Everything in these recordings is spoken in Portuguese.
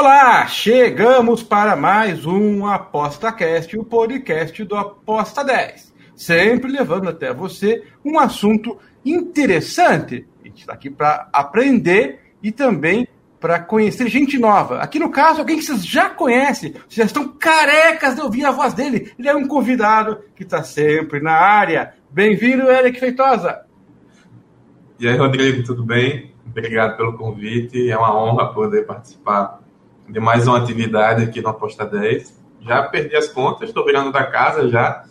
Olá, chegamos para mais um ApostaCast, o podcast do Aposta 10. Sempre levando até você um assunto interessante. A gente está aqui para aprender e também para conhecer gente nova. Aqui no caso, alguém que vocês já conhecem, vocês já estão carecas de ouvir a voz dele. Ele é um convidado que está sempre na área. Bem-vindo, Eric Feitosa. E aí, Rodrigo, tudo bem? Obrigado pelo convite. É uma honra poder participar de mais uma atividade aqui no Aposta 10. Já perdi as contas, estou virando da casa já.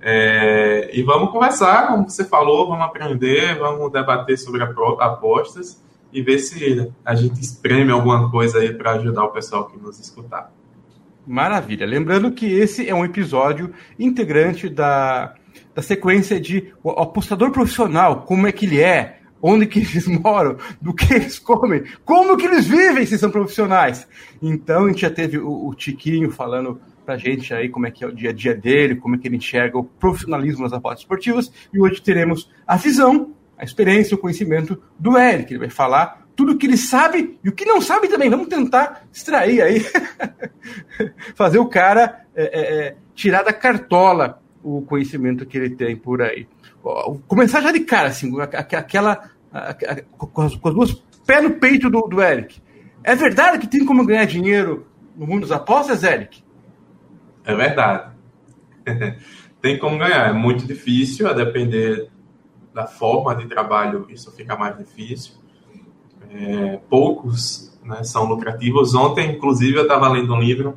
É, e vamos conversar, como você falou, vamos aprender, vamos debater sobre apostas e ver se a gente espreme alguma coisa aí para ajudar o pessoal que nos escutar. Maravilha. Lembrando que esse é um episódio integrante da, da sequência de o apostador profissional, como é que ele é, onde que eles moram, do que eles comem, como que eles vivem se são profissionais. Então a gente já teve o, o Tiquinho falando pra gente aí como é que é o dia a dia dele, como é que ele enxerga o profissionalismo nas apostas esportivas, e hoje teremos a visão a experiência, o conhecimento do Eric. Ele vai falar tudo o que ele sabe e o que não sabe também. Vamos tentar extrair aí, fazer o cara é, é, é, tirar da cartola o conhecimento que ele tem por aí. Começar já de cara, assim, aquela. com, as, duas pés no peito do, do Eric. É verdade que tem como ganhar dinheiro no mundo das apostas, Eric? É verdade. tem como ganhar. É muito difícil, a depender da forma de trabalho, isso fica mais difícil. É, poucos né, são lucrativos. Ontem, inclusive, eu estava lendo um livro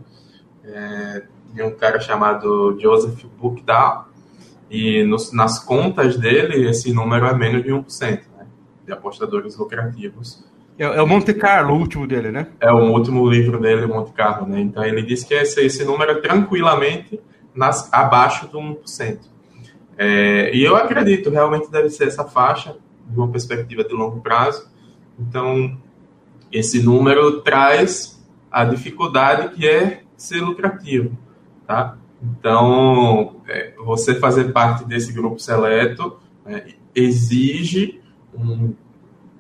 é, de um cara chamado Joseph Buchdahl, e nos, nas contas dele, esse número é menos de 1% né, de apostadores lucrativos. É, é, o Monte Carlo, o último dele, né? É o último livro dele, Monte Carlo. Né? Então, ele diz que esse, esse número é tranquilamente nas, abaixo do 1%. É, e eu acredito, realmente deve ser essa faixa, de uma perspectiva de longo prazo. Então, esse número traz a dificuldade que é ser lucrativo, tá? Então, é, você fazer parte desse grupo seleto né, exige um,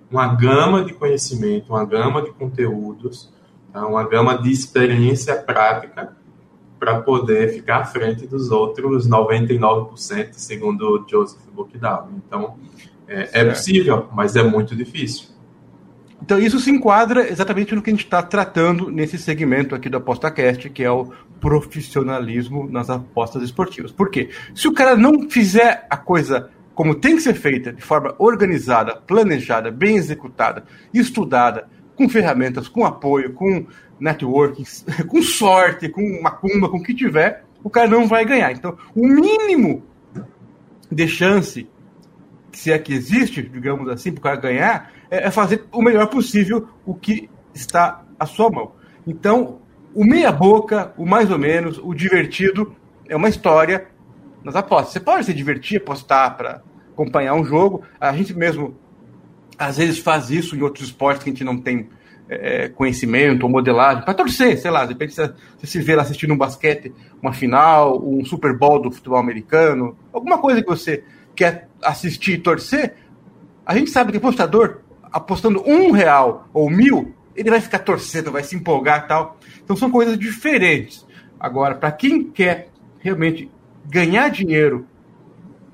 uma gama de conhecimento, uma gama de conteúdos, tá? uma gama de experiência prática para poder ficar à frente dos outros 99%, segundo Joseph Buchdahl. Então, é, é possível, mas é muito difícil. Então, isso se enquadra exatamente no que a gente está tratando nesse segmento aqui do ApostaCast, que é o profissionalismo nas apostas esportivas. Por quê? Se o cara não fizer a coisa como tem que ser feita, de forma organizada, planejada, bem executada, estudada, com ferramentas, com apoio, com networking, com sorte, com macumba, com o que tiver, o cara não vai ganhar. Então, o mínimo de chance, se é que existe, digamos assim, para o cara ganhar, é, é fazer o melhor possível o que está à sua mão. Então, o meia-boca, o mais ou menos, o divertido, é uma história nas apostas. Você pode se divertir, apostar para acompanhar um jogo. A gente mesmo, às vezes, faz isso em outros esportes que a gente não tem é, conhecimento ou modelagem, para torcer, sei lá, de repente você, você se vê lá assistindo um basquete, uma final, um Super Bowl do futebol americano, alguma coisa que você quer assistir e torcer, a gente sabe que apostador, apostando um real ou mil, ele vai ficar torcendo, vai se empolgar tal. Então são coisas diferentes. Agora, para quem quer realmente ganhar dinheiro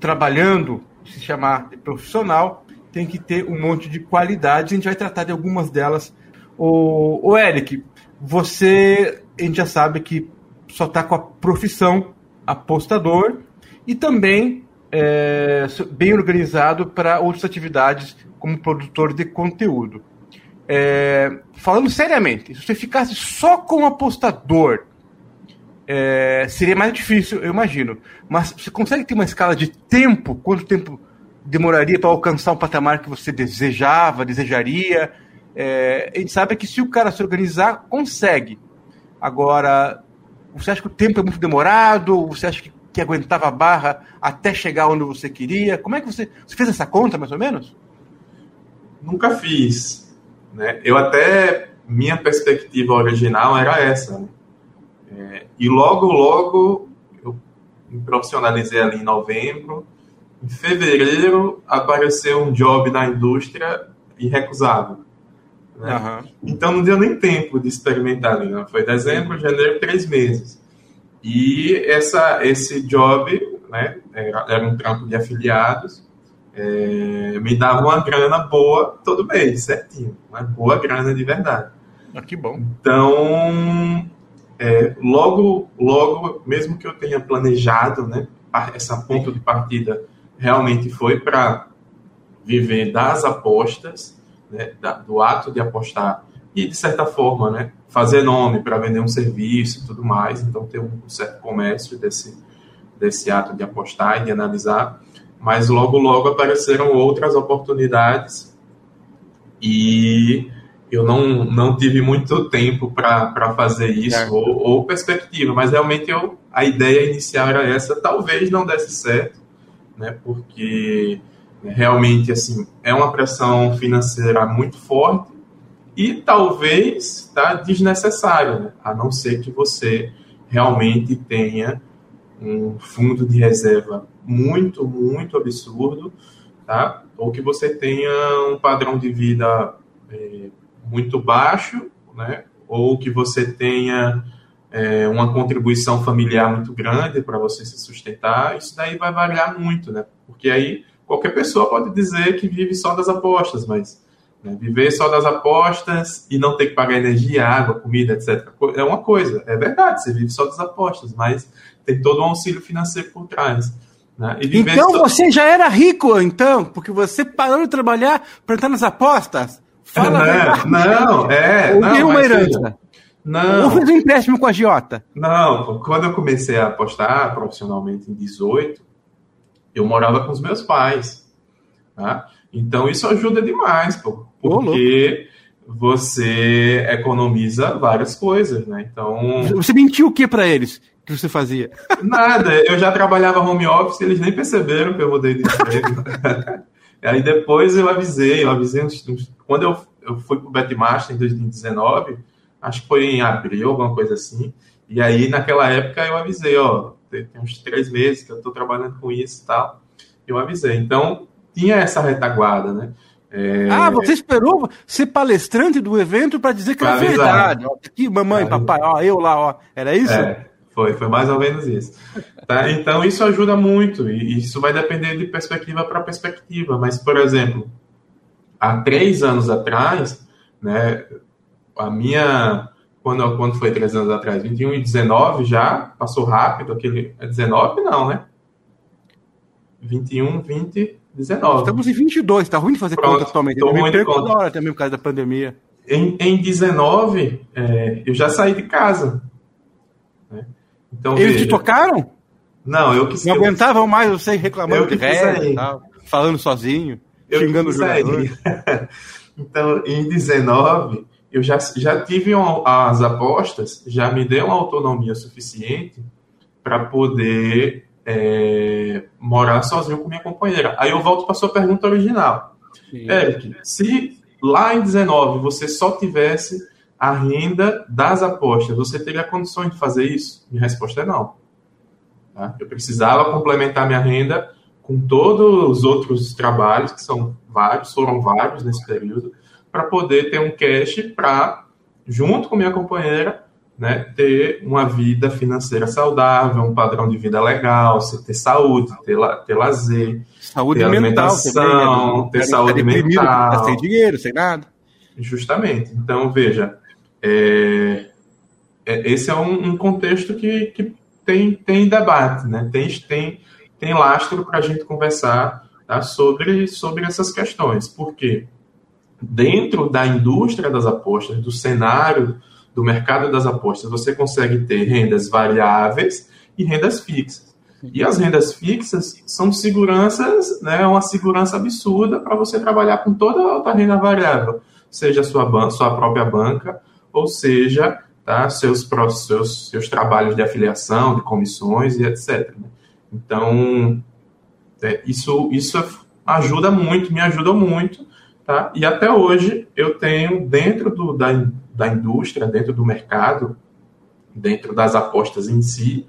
trabalhando, se chamar de profissional, tem que ter um monte de qualidades. A gente vai tratar de algumas delas o, o Eric, você, a gente já sabe que só está com a profissão apostador e também é, bem organizado para outras atividades como produtor de conteúdo. É, falando seriamente, se você ficasse só com apostador, é, seria mais difícil, eu imagino. Mas você consegue ter uma escala de tempo? Quanto tempo demoraria para alcançar um patamar que você desejava, desejaria? É, a gente sabe que se o cara se organizar, consegue. Agora, você acha que o tempo é muito demorado? Você acha que, que aguentava a barra até chegar onde você queria? Como é que você, você fez essa conta, mais ou menos? Nunca fiz. Né? Eu até, minha perspectiva original era essa. Né? É, e logo, logo, eu me profissionalizei ali em novembro. Em fevereiro, apareceu um job na indústria irrecusável. Né? Uhum. Então não deu nem tempo de experimentar ali. Né? Foi dezembro, janeiro, três meses. E essa, esse job né, era, era um trampo de afiliados, é, me dava uma grana boa todo mês, certinho. Uma boa grana de verdade. Ah, que bom. Então, é, logo, logo, mesmo que eu tenha planejado, né, essa ponto de partida realmente foi para viver das apostas, né, da, do ato de apostar e, de certa forma, né, fazer nome para vender um serviço e tudo mais. Então, ter um certo comércio desse, desse ato de apostar e de analisar. Mas logo, logo apareceram outras oportunidades e eu não, não tive muito tempo para fazer isso, ou, ou, perspectiva, mas realmente eu, a ideia inicial era essa. Talvez não desse certo, né, porque realmente assim é uma pressão financeira muito forte e talvez tá desnecessária, né? a não ser que você realmente tenha um fundo de reserva muito, muito absurdo, tá? Ou que você tenha um padrão de vida é, muito baixo, né? Ou que você tenha é, uma contribuição familiar muito grande para você se sustentar. Isso daí vai variar muito, né? Porque aí qualquer pessoa pode dizer que vive só das apostas, mas né, viver só das apostas e não ter que pagar energia, água, comida, etc. É uma coisa, é verdade, você vive só das apostas, mas tem todo um auxílio financeiro por trás. Né? Então só... você já era rico, então, porque você parou de trabalhar para entrar nas apostas? Fala não, não, é. Ou não, uma herança. Não. Ou fez um empréstimo com a Giota? Não, quando eu comecei a apostar profissionalmente em 18, eu morava com os meus pais. Tá? Então isso ajuda demais, pô, porque você economiza várias coisas, né? Então. Você mentiu o que para eles? que você fazia? Nada, eu já trabalhava home office, eles nem perceberam que eu mudei de emprego. Aí depois eu avisei, eu avisei quando eu, eu fui pro Betmaster em 2019, acho que foi em abril, alguma coisa assim. E aí naquela época eu avisei, ó, tem, tem uns três meses que eu estou trabalhando com isso e tal. Eu avisei. Então tinha essa retaguarda, né? É... Ah, você esperou ser palestrante do evento para dizer que pra era avisar. verdade. Ó, aqui, mamãe, pra papai, ó, eu lá, ó. Era isso? É, foi, foi mais ou menos isso. Tá? Então isso ajuda muito e isso vai depender de perspectiva para perspectiva. Mas, por exemplo, há três anos atrás, né, a minha quando, quando foi três anos atrás, 21 e 19 já passou rápido aquele é 19 não, né? 21, 20 19. Estamos em 22, tá ruim de fazer Pronto, conta atualmente. Eu me perco toda hora também por causa da pandemia. Em, em 19, é, eu já saí de casa. Né? Então, Eles veja, te tocaram? Não, eu que Não aguentavam mais você reclamando de tal, falando sozinho, eu xingando o jogador. então, em 19, eu já, já tive um, as apostas, já me deu uma autonomia suficiente para poder é, morar sozinho com minha companheira. Aí eu volto para sua pergunta original. Sim. Eric, se lá em 19 você só tivesse a renda das apostas, você teria condições de fazer isso? Minha resposta é não. Tá? Eu precisava complementar minha renda com todos os outros trabalhos, que são vários, foram vários nesse período, para poder ter um cash para, junto com minha companheira, né, ter uma vida financeira saudável, um padrão de vida legal, ter saúde, ter, la, ter lazer, saúde ter mental alimentação, também, né? ter saúde mental. Sem dinheiro, sem nada. Justamente. Então, veja, é, é, esse é um, um, contexto que, que tem, tem debate, né? tem, tem, tem lastro para a gente conversar tá? sobre, sobre essas questões. Por quê? Dentro da indústria das apostas, do cenário do mercado das apostas, você consegue ter rendas variáveis e rendas fixas. E as rendas fixas são seguranças, né, uma segurança absurda para você trabalhar com toda a outra renda variável. seja sua, sua própria banca, ou seja, tá, seus, seus, seus trabalhos de afiliação, de comissões e etc. Né? Então, é, isso, isso ajuda muito, me ajuda muito, tá? E até hoje eu tenho dentro do, da, da indústria, dentro do mercado, dentro das apostas em si,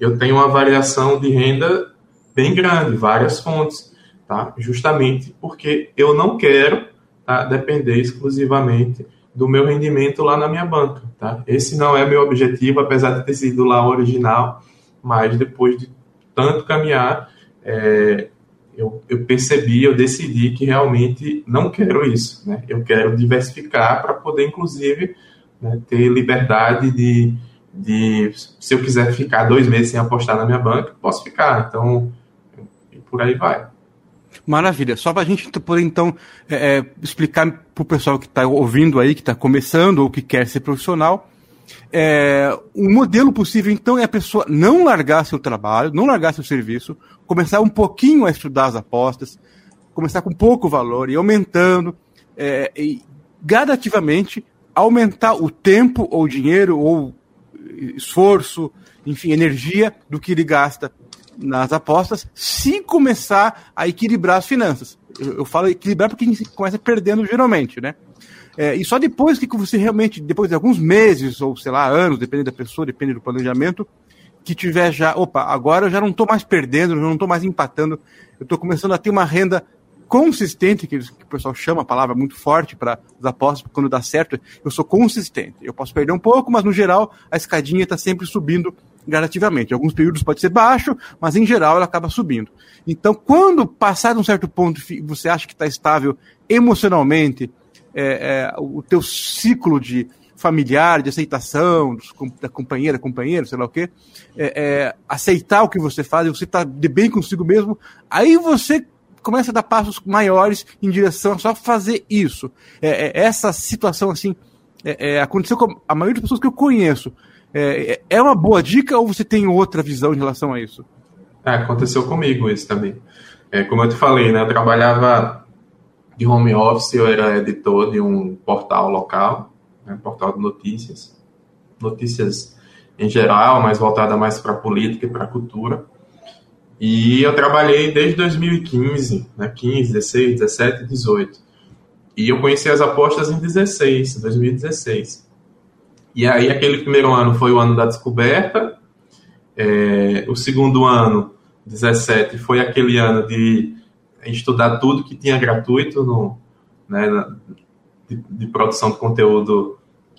eu tenho uma variação de renda bem grande, várias fontes, tá? Justamente porque eu não quero tá, depender exclusivamente do meu rendimento lá na minha banca, tá? Esse não é meu objetivo, apesar de ter sido lá original, mas depois de tanto caminhar, é, eu, eu, percebi, eu decidi que realmente não quero isso, né? Eu quero diversificar para poder, inclusive, né, ter liberdade de, de, se eu quiser ficar dois meses sem apostar na minha banca, posso ficar. Então, por aí vai. Maravilha. Só para a gente poder, então, é, é explicar para o pessoal que está ouvindo aí, que está começando ou que quer ser profissional, é, um modelo possível, então, é a pessoa não largar seu trabalho, não largar seu serviço, começar um pouquinho a estudar as apostas, começar com pouco valor e aumentando, é, e gradativamente aumentar o tempo ou dinheiro ou esforço, enfim, energia do que ele gasta nas apostas, se começar a equilibrar as finanças. Eu, eu falo equilibrar porque a gente começa perdendo geralmente, né? É, e só depois que você realmente, depois de alguns meses, ou sei lá, anos, dependendo da pessoa, depende do planejamento, que tiver já, opa, agora eu já não estou mais perdendo, não estou mais empatando, eu estou começando a ter uma renda consistente, que, o pessoal chama a palavra muito forte para as apostas, quando dá certo, eu sou consistente. Eu posso perder um pouco, mas no geral a escadinha está sempre subindo gradativamente. Em alguns períodos pode ser baixo, mas em geral ela acaba subindo. Então, quando passar de um certo ponto você acha que está estável emocionalmente, é, é, o teu ciclo de familiar, de aceitação, da companheira, companheiro, sei lá o quê, é, é, aceitar o que você faz, você está de bem consigo mesmo, aí você começa a dar passos maiores em direção a só fazer isso. É, é, essa situação, assim, aconteceu com a maioria das pessoas que eu conheço. É, uma boa dica ou você tem outra visão em relação a isso? aconteceu comigo isso também. como eu te falei, né, eu trabalhava de home office, eu era editor de um portal local, né, portal de notícias, notícias em geral, mas voltada mais para política e para cultura. E eu trabalhei desde 2015, né, 15, 16, 17, 18. E eu conheci as apostas em 16, 2016. E aí aquele primeiro ano foi o ano da descoberta, é, o segundo ano, 17, foi aquele ano de estudar tudo que tinha gratuito no, né, de, de, produção de conteúdo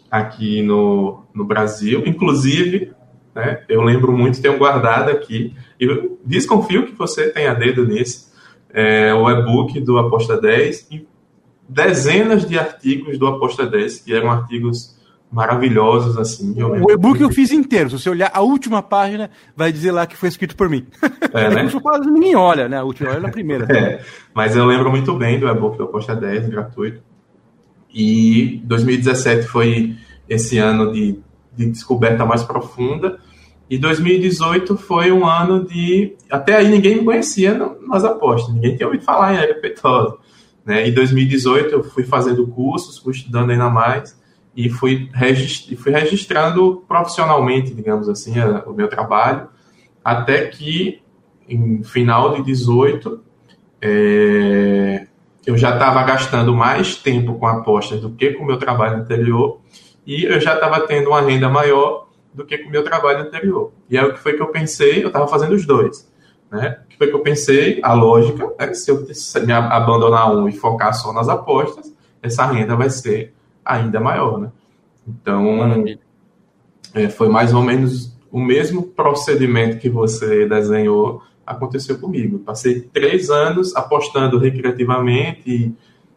aqui no, no Brasil. Inclusive, né, eu lembro muito, tenho guardado aqui, e desconfio que você tenha dedo nisso, é, o e-book do Aposta 10 e dezenas de artigos do Aposta 10, que eram artigos maravilhosos, assim. o e-book eu fiz inteiro. Se você olhar a última página, vai dizer lá que foi escrito por mim. É, né? quase ninguém olha, né? A última olha na primeira. É, mas eu lembro muito bem do e-book do Aposta 10, gratuito. E 2017 foi esse ano de, de descoberta mais profunda. E 2018 foi um ano de. Até aí ninguém me conhecia nas apostas, ninguém tinha ouvido falar em Aérea Peitosa. Né? Em 2018 eu fui fazendo cursos, fui estudando ainda mais e fui, regist fui registrando profissionalmente, digamos assim, a, o meu trabalho, até que em final de 18 é, eu já estava gastando mais tempo com apostas do que com o meu trabalho anterior e eu já estava tendo uma renda maior do que com o meu trabalho anterior. E aí o que foi que eu pensei? Eu estava fazendo os dois. Né? O que foi que eu pensei? A lógica é se eu me abandonar um e focar só nas apostas, essa renda vai ser ainda maior, né? Então, é, foi mais ou menos o mesmo procedimento que você desenhou aconteceu comigo. Passei três anos apostando recreativamente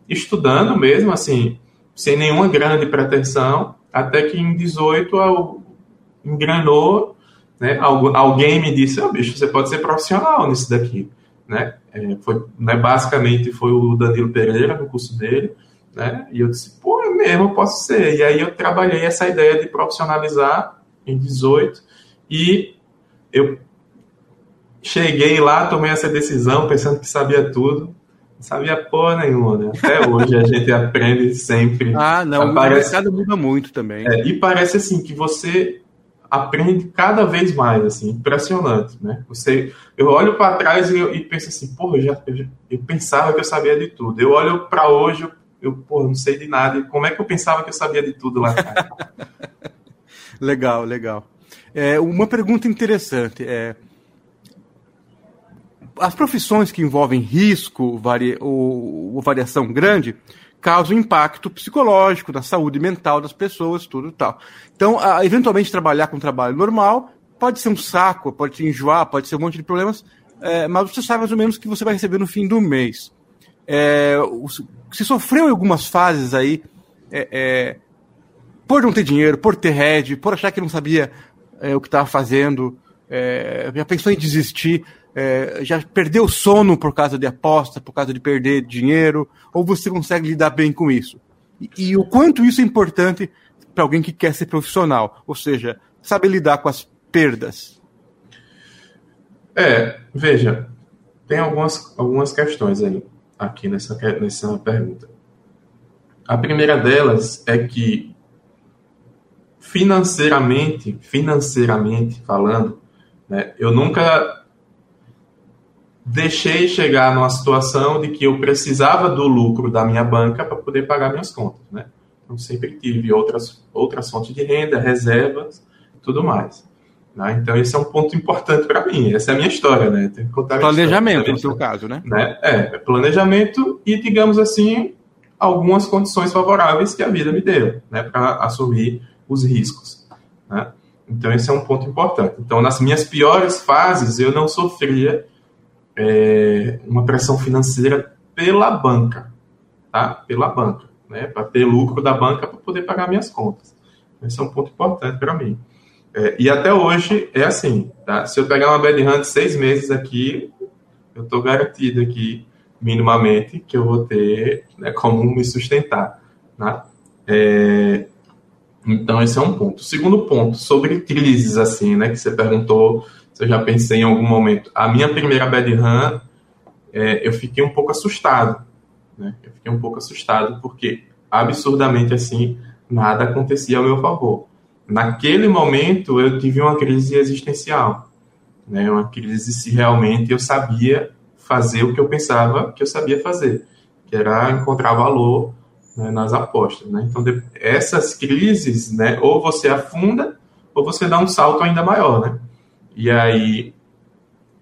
estudando mesmo, assim, sem nenhuma grande pretensão, até que em 18 eu engranou, né? Alguém me disse, oh, bicho, você pode ser profissional nisso daqui, né? É, foi, né, basicamente foi o Danilo Pereira no curso dele, né? E eu disse, pô, é mesmo, posso ser. E aí eu trabalhei essa ideia de profissionalizar em 18 e eu cheguei lá, tomei essa decisão pensando que sabia tudo Não sabia porra nenhuma, né? Até hoje a gente aprende sempre. Ah, não, Aparece- o mercado muda muito também. É, e parece assim que você aprende cada vez mais, assim, impressionante, né? Você, eu olho para trás e, eu- e penso assim, porra, eu, já, eu, já- eu pensava que eu sabia de tudo. Eu olho para hoje, eu, eu porra, não sei de nada. Como é que eu pensava que eu sabia de tudo lá atrás? Legal, legal. É, uma pergunta interessante é as profissões que envolvem risco vari, ou, ou variação grande causam impacto psicológico na saúde mental das pessoas, tudo tal. Então, a- eventualmente trabalhar com trabalho normal pode ser um saco, pode te enjoar, pode ser um monte de problemas, é, mas você sabe mais ou menos o que você vai receber no fim do mês. É, se sofreu em algumas fases aí, é, é, por não ter dinheiro, por ter head, por achar que não sabia é, o que estava fazendo, é, já pensou em desistir, é, já perdeu o sono por causa de aposta, por causa de perder dinheiro, ou você consegue lidar bem com isso? E, e o quanto isso é importante para alguém que quer ser profissional, ou seja, saber lidar com as perdas. É, veja, tem algumas, algumas questões aí, aqui nessa, nessa pergunta. A primeira delas é que, financeiramente, financeiramente falando, né, eu nunca deixei chegar numa situação de que eu precisava do lucro da minha banca para poder pagar minhas contas, né? Então sempre tive outras outras fontes de renda, reservas, tudo mais. né? Então esse é um ponto importante para mim. Essa é a minha história, né? Tem que contar Planejamento, no história. seu caso, né? Né? É, planejamento e digamos assim algumas condições favoráveis que a vida me deu, né? Para assumir os riscos. Né? Então esse é um ponto importante. Então nas minhas piores fases eu não sofria é, uma pressão financeira pela banca, tá? Pela banca, né? Para ter lucro da banca para poder pagar minhas contas. Esse é um ponto importante para mim. É, e até hoje é assim, tá? Se eu pegar uma bad hand seis meses aqui, eu estou garantido aqui, minimamente, que eu vou ter né, como me sustentar, né? É, então esse é um ponto. Segundo ponto, sobre crises, assim, né? Que você perguntou se eu já pensei em algum momento. A minha primeira bad run, é, eu fiquei um pouco assustado, né? Eu fiquei um pouco assustado porque absurdamente assim nada acontecia ao meu favor. Naquele momento eu tive uma crise existencial, né? Uma crise se realmente eu sabia fazer o que eu pensava que eu sabia fazer, que era encontrar valor né, nas apostas, né? Então de, essas crises, né? Ou você afunda ou você dá um salto ainda maior, né? E aí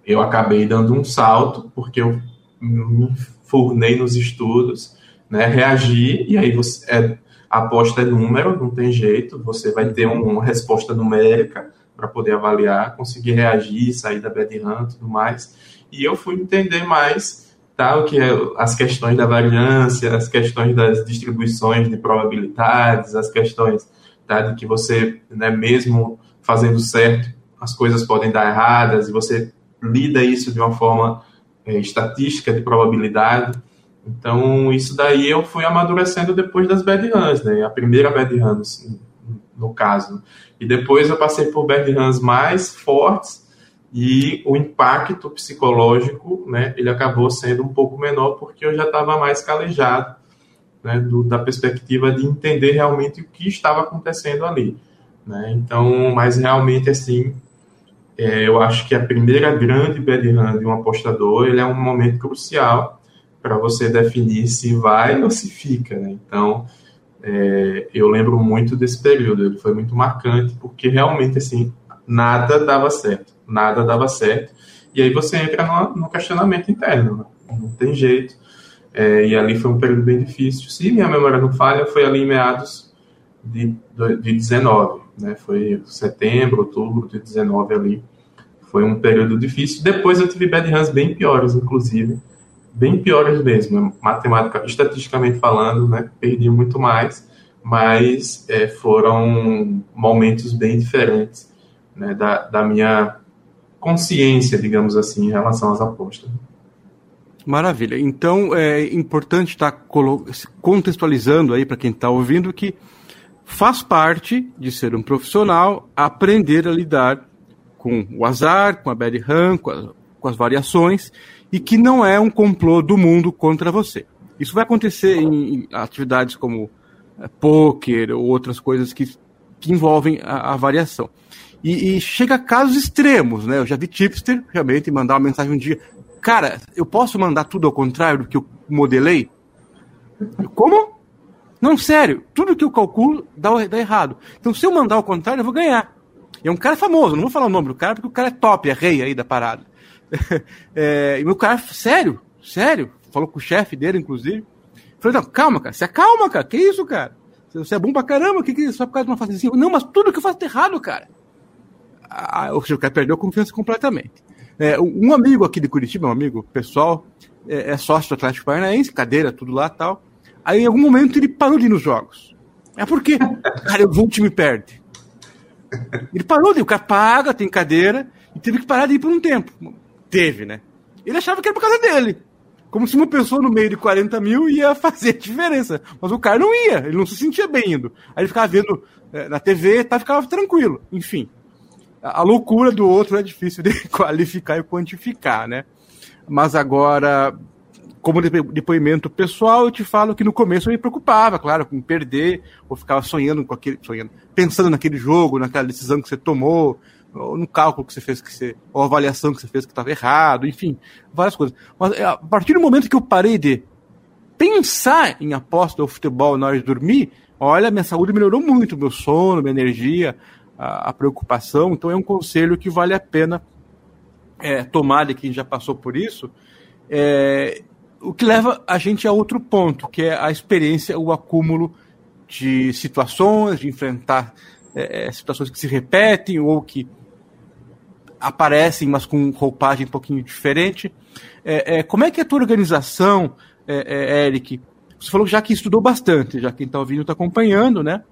eu acabei dando um salto porque eu me furnei nos estudos, né? Reagi e aí você é, aposta é número, não tem jeito, você vai ter um, uma resposta numérica para poder avaliar, conseguir reagir, sair da bad run e tudo mais. E eu fui entender mais tá, o que é as questões da variância, as questões das distribuições de probabilidades, as questões tá, de que você, né, mesmo fazendo certo, as coisas podem dar erradas e você lida isso de uma forma é, estatística de probabilidade. Então, isso daí eu fui amadurecendo depois das bad runs, né? A primeira bad run, no, no caso. E depois eu passei por bad runs mais fortes e o impacto psicológico, né? Ele acabou sendo um pouco menor porque eu já estava mais calejado, né? Do, da perspectiva de entender realmente o que estava acontecendo ali, né? Então, mas realmente, assim, é, eu acho que a primeira grande bad run de um apostador, ele é um momento crucial para você definir se vai ou se fica. Né? Então, é, eu lembro muito desse período, ele foi muito marcante, porque realmente, assim, nada dava certo, nada dava certo, e aí você entra no, no questionamento interno, né? não tem jeito, é, e ali foi um período bem difícil. Se minha memória não falha, foi ali em meados de, de 19, né? foi setembro, outubro de 19 ali, foi um período difícil. Depois eu tive bad runs bem piores, inclusive, bem piores mesmo, matemática, estatisticamente falando, né, perdi muito mais, mas é, foram momentos bem diferentes né, da, da minha consciência, digamos assim, em relação às apostas. Maravilha. Então é importante estar contextualizando aí para quem está ouvindo que faz parte de ser um profissional aprender a lidar com o azar, com a bad run, com, a, com as variações e que não é um complô do mundo contra você. Isso vai acontecer em, atividades como é, poker ou outras coisas que, que envolvem a, a variação. E, e, chega a casos extremos, né? Eu já vi tipster realmente mandar uma mensagem um dia. Cara, eu posso mandar tudo ao contrário do que eu modelei? Como? Não, sério, tudo que eu calculo dá, dá errado. Então, se eu mandar ao contrário, eu vou ganhar. E é um cara famoso, não vou falar o nome do cara, porque o cara é top, é rei aí da parada. é, e meu cara, sério, sério, falou com o chefe dele, inclusive. Falei, não, calma, cara, se acalma, cara, que isso, cara? Você é bom pra caramba, que que é só por causa de uma fase assim? Não, mas tudo que eu faço tá errado, cara. Ah, o cara perdeu a confiança completamente. É, um amigo aqui de Curitiba, um amigo pessoal, é, é sócio do Atlético Paranaense, cadeira, tudo lá tal. Aí em algum momento ele parou de ir nos jogos. É porque, cara, o time perde. Ele parou de ir, o cara paga, tem cadeira, e teve que parar de ir por um tempo. Teve, né? Ele achava que era por causa dele. Como se uma pessoa no meio de 40 mil ia fazer diferença. Mas o cara não ia, ele não se sentia bem indo. Aí ele ficava vendo é, na TV, tá, ficava tranquilo. Enfim. A, a loucura do outro é difícil de qualificar e quantificar, né? Mas agora, como depoimento pessoal, eu te falo que no começo eu me preocupava, claro, com perder, ou ficava sonhando com aquele, sonhando, pensando naquele jogo, naquela decisão que você tomou, ou no cálculo que você fez que você, ou avaliação que você fez que estava errado, enfim, várias coisas. Mas é, a partir do momento que eu parei de pensar em aposta ou futebol na hora de dormir, olha, minha saúde melhorou muito, meu sono, minha energia, a, a preocupação. Então é um conselho que vale a pena é, tomar de quem já passou por isso. É, o que leva a gente a outro ponto, que é a experiência, o acúmulo de situações, de enfrentar é, é, situações que se repetem ou que aparecem, mas com roupagem um pouquinho diferente. É, é, como é que a tua organização, é, é, Eric, você falou já que estudou bastante, já quem está ouvindo está acompanhando, né?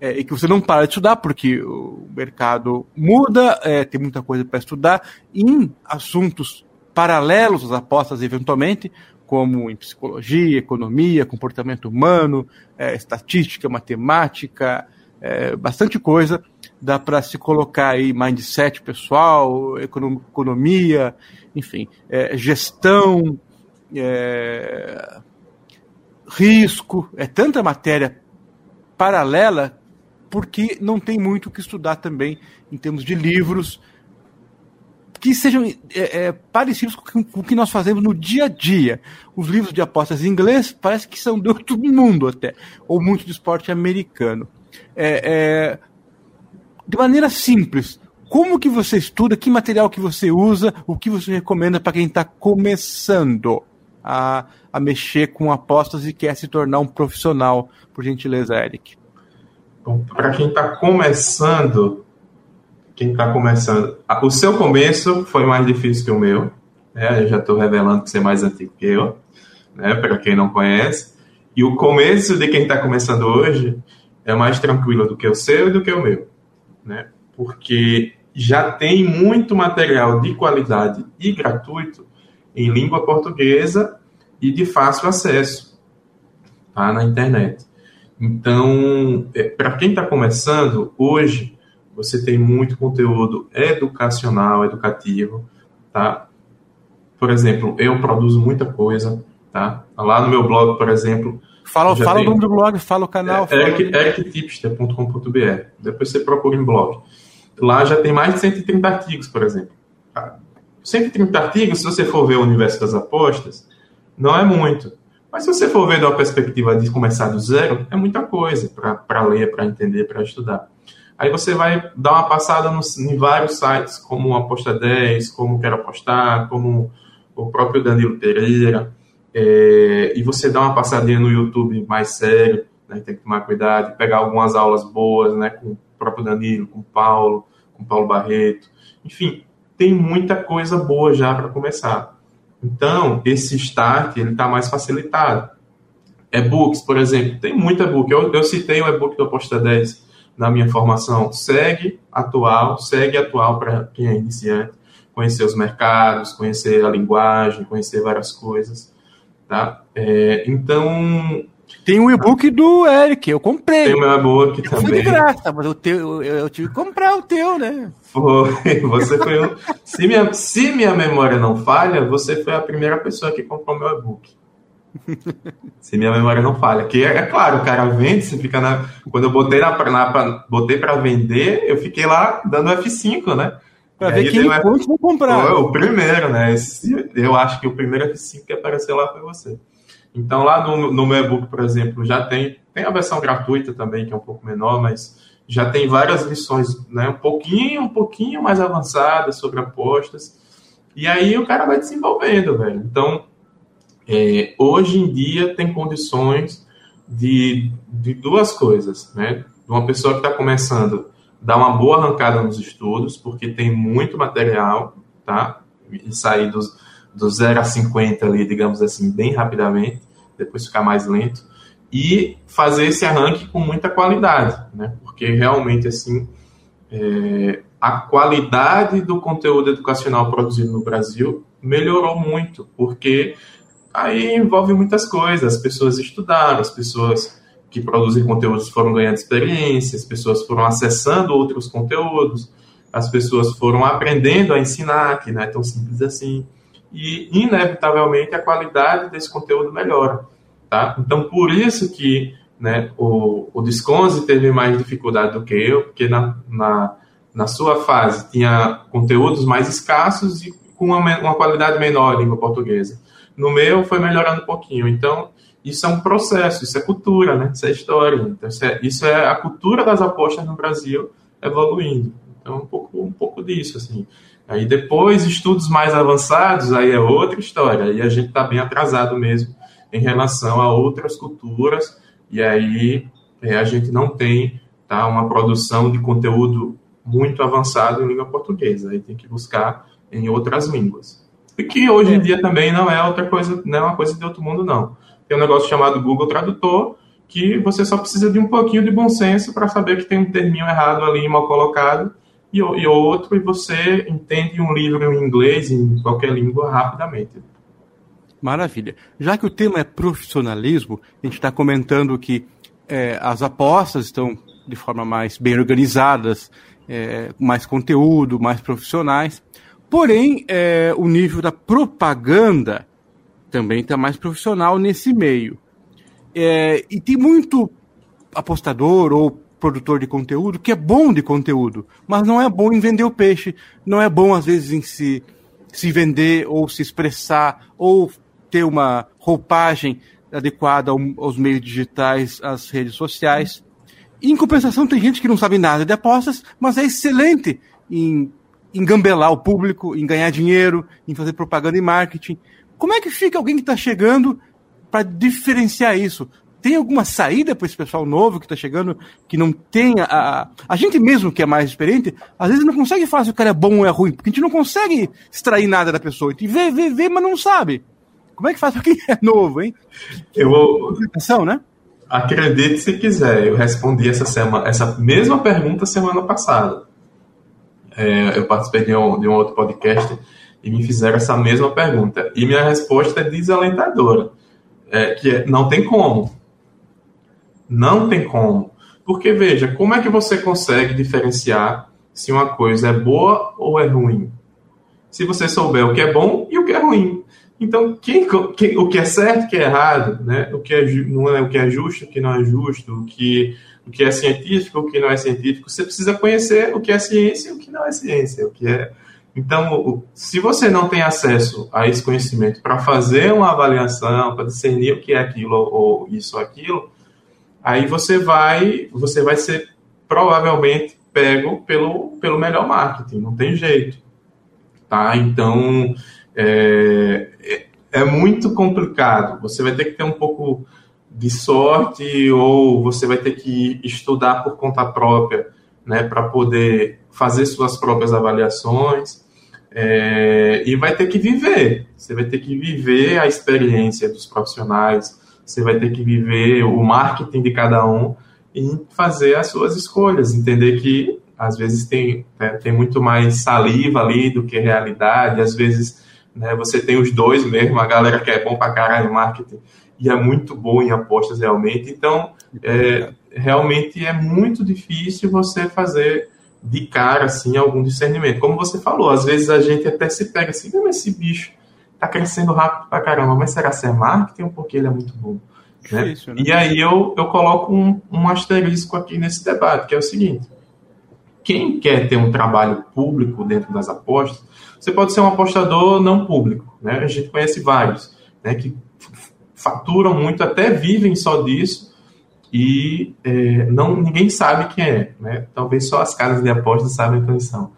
e que você não para de estudar porque o mercado muda, tem muita coisa para estudar em assuntos paralelos às apostas, eventualmente, como em psicologia, economia, comportamento humano, é, estatística, matemática, é, bastante coisa. Dá para se colocar aí mindset pessoal, economia, enfim, é, gestão, é, risco, é tanta matéria paralela porque não tem muito o que estudar também em termos de livros que sejam é, é, parecidos com, com, o que nós fazemos no dia a dia. Os livros de apostas em inglês parece que são de outro mundo até, ou muito de esporte americano. É, é, de maneira simples, como que você estuda, que material que você usa, o que você recomenda para quem está começando a, a mexer com apostas e quer se tornar um profissional, por gentileza, Eric? Para quem está começando, quem está começando. O seu começo foi mais difícil que o meu. Né? Eu já estou revelando que você é mais antigo que eu, né? para quem não conhece. E o começo de quem está começando hoje é mais tranquilo do que o seu e do que o meu. Né? Porque já tem muito material de qualidade e gratuito em língua portuguesa e de fácil acesso tá? na internet. Então, é, para quem está começando, hoje, você tem muito conteúdo educacional, educativo, tá? Por exemplo, eu produzo muita coisa, tá? Lá no meu blog, por exemplo... Fala, fala o nome do blog, fala o canal. É, erictipster.com.br Depois você procura em blog. Lá já tem mais de 130 artigos, por exemplo. 130 tá? artigos, se você for ver o universo das apostas, não é muito. Mas se você for ver da perspectiva de começar do zero, é muita coisa para ler, para entender, para estudar. Aí você vai dar uma passada nos, em vários sites, como Aposta 10, como Quero Apostar, como o próprio Danilo Pereira, é, e você dá uma passadinha no YouTube mais sério, né, tem que tomar cuidado, pegar algumas aulas boas, né, com o próprio Danilo, com o Paulo, com o Paulo Barreto, enfim, tem muita coisa boa já para começar. Então, esse start, ele está mais facilitado. E-books, por exemplo, tem muito e-book. Eu, eu citei o e-book do Aposta 10 na minha formação segue atual, segue atual para quem é iniciante, conhecer os mercados, conhecer a linguagem, conhecer várias coisas, tá? É, então, Tem um e-book do Eric, eu comprei. Tem o meu e-book também. Foi de graça, mas o teu, eu, eu, tive que comprar o teu, né? Foi, você foi um... se, minha, se minha memória não falha, você foi a primeira pessoa que comprou meu e-book. se minha memória não falha. Que é, é, claro, o cara vende, você fica na. Quando eu botei na, na botei para vender, eu fiquei lá dando F5, né? Pra ver quem F... vou comprar. Foi o primeiro, né? Esse, eu acho que o primeiro F5 que apareceu lá foi você. Então, lá no, no meu e-book, por exemplo, já tem, tem a versão gratuita também, que é um pouco menor, mas já tem várias lições, né? Um pouquinho, um pouquinho mais avançadas sobre apostas. E aí o cara vai desenvolvendo, velho. Então, é, hoje em dia tem condições de, de duas coisas, né? Uma pessoa que está começando dar uma boa arrancada nos estudos, porque tem muito material, tá? E sair dos, do 0 a 50 ali, digamos assim, bem rapidamente depois ficar mais lento, e fazer esse arranque com muita qualidade, né? Porque realmente, assim, é, a qualidade do conteúdo educacional produzido no Brasil melhorou muito, porque aí envolve muitas coisas. As pessoas estudaram, as pessoas que produzem conteúdos foram ganhando experiência, as pessoas foram acessando outros conteúdos, as pessoas foram aprendendo a ensinar, que não é tão simples assim e, inevitavelmente, a qualidade desse conteúdo melhora. Tá? Então, por isso que né, o, o Disconze teve mais dificuldade do que eu, porque na, na, na sua fase tinha conteúdos mais escassos e com uma, uma qualidade menor em língua portuguesa. No meu, foi melhorando um pouquinho. Então, isso é um processo, isso é cultura, né? isso é história. Então, isso, é, isso é a cultura das apostas no Brasil evoluindo. Então, um pouco, um pouco disso, assim. Aí depois, estudos mais avançados, aí é outra história. Aí a gente está bem atrasado mesmo em relação a outras culturas, e aí é, a gente não tem tá, uma produção de conteúdo muito avançado em língua portuguesa. Aí tem que buscar em outras línguas. E que hoje em é. dia também não é outra coisa, não é uma coisa de outro mundo, não. Tem um negócio chamado Google Tradutor, que você só precisa de um pouquinho de bom senso para saber que tem um terminho errado ali, mal colocado, e, e outro, e você entende um livro em inglês, em qualquer língua, rapidamente. Maravilha. Já que o tema é profissionalismo, a gente está comentando que é, as apostas estão de forma mais bem organizadas, é, mais conteúdo, mais profissionais. Porém, é, o nível da propaganda também está mais profissional nesse meio. É, e tem muito apostador ou produtor de conteúdo que é bom de conteúdo, mas não é bom em vender o peixe, não é bom às vezes em se, se vender ou se expressar ou ter uma roupagem adequada aos meios digitais, às redes sociais. em compensação, tem gente que não sabe nada de apostas, mas é excelente em engambelar o público, em ganhar dinheiro, em fazer propaganda e marketing. Como é que fica alguém que está chegando para diferenciar isso? Tem alguma saída para esse pessoal novo que está chegando que não tem a, a gente mesmo que é mais experiente, às vezes não consegue falar se o cara é bom ou é ruim, porque a gente não consegue extrair nada da pessoa. A gente vê, vê, vê, mas não sabe. Como é que faz para quem é novo, hein? Eu vou. Atenção, né? Acredite se quiser, eu respondi essa semana, essa mesma pergunta semana passada. É, eu participei de um, de um outro podcast e me fizeram essa mesma pergunta. E minha resposta é desalentadora. É, que é, não tem como. Não tem como. Porque, veja, como é que você consegue diferenciar se uma coisa é boa ou é ruim? Se você souber o que é bom e o que é ruim. Então, quem, quem, o que é certo o que é errado, né? o que é, não é o que é justo, o que não é justo, o que, o que é científico, o que não é científico, você precisa conhecer o que é ciência e o que não é ciência, o que é então, se você não tem acesso a esse conhecimento para fazer uma avaliação, para discernir o que é aquilo ou isso ou aquilo, aí você vai, você vai ser provavelmente pego pelo, pelo melhor marketing, não tem jeito. Tá? Então, é, é, é muito complicado. Você vai ter que ter um pouco de sorte ou você vai ter que estudar por conta própria, né, para poder fazer suas próprias avaliações é, e vai ter que viver. Você vai ter que viver a experiência dos profissionais, você vai ter que viver o marketing de cada um e fazer as suas escolhas, entender que às vezes tem, né, tem muito mais saliva ali do que realidade, às vezes né, você tem os dois mesmo, a galera que é bom pra caralho em marketing e é muito bom em apostas realmente. Então, é, realmente é muito difícil você fazer de cara assim algum discernimento. Como você falou, às vezes a gente até se pega assim, mas esse bicho tá crescendo rápido pra caramba, mas será que é marketing porque ele é muito bom? Né? Difícil, né? E aí eu, eu coloco um, um asterisco aqui nesse debate, que é o seguinte: quem quer ter um trabalho público dentro das apostas, você pode ser um apostador não público, né? A gente conhece vários, né, que faturam muito, até vivem só disso e é, não ninguém sabe quem é, né? Talvez só as casas de apostas sabem quem são.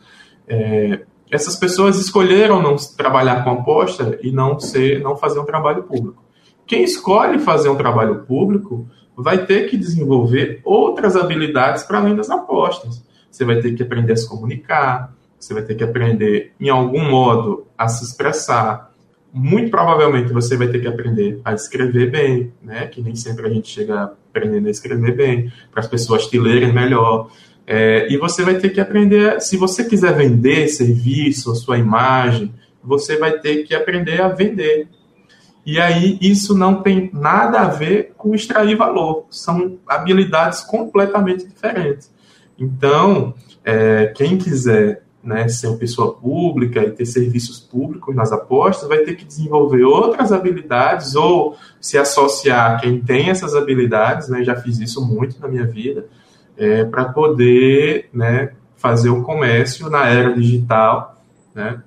É, essas pessoas escolheram não trabalhar com aposta e não ser, não fazer um trabalho público. Quem escolhe fazer um trabalho público vai ter que desenvolver outras habilidades para além das apostas. Você vai ter que aprender a se comunicar, você vai ter que aprender, em algum modo, a se expressar. Muito provavelmente você vai ter que aprender a escrever bem, né? Que nem sempre a gente chega aprendendo a escrever bem, para as pessoas te lerem melhor. É, e você vai ter que aprender, se você quiser vender serviço, a sua imagem, você vai ter que aprender a vender. E aí isso não tem nada a ver com extrair valor, são habilidades completamente diferentes. Então, é, quem quiser né, ser pessoa pública e ter serviços públicos nas apostas, vai ter que desenvolver outras habilidades ou se associar a quem tem essas habilidades, né, já fiz isso muito na minha vida, é, para poder né, fazer o comércio na era digital né,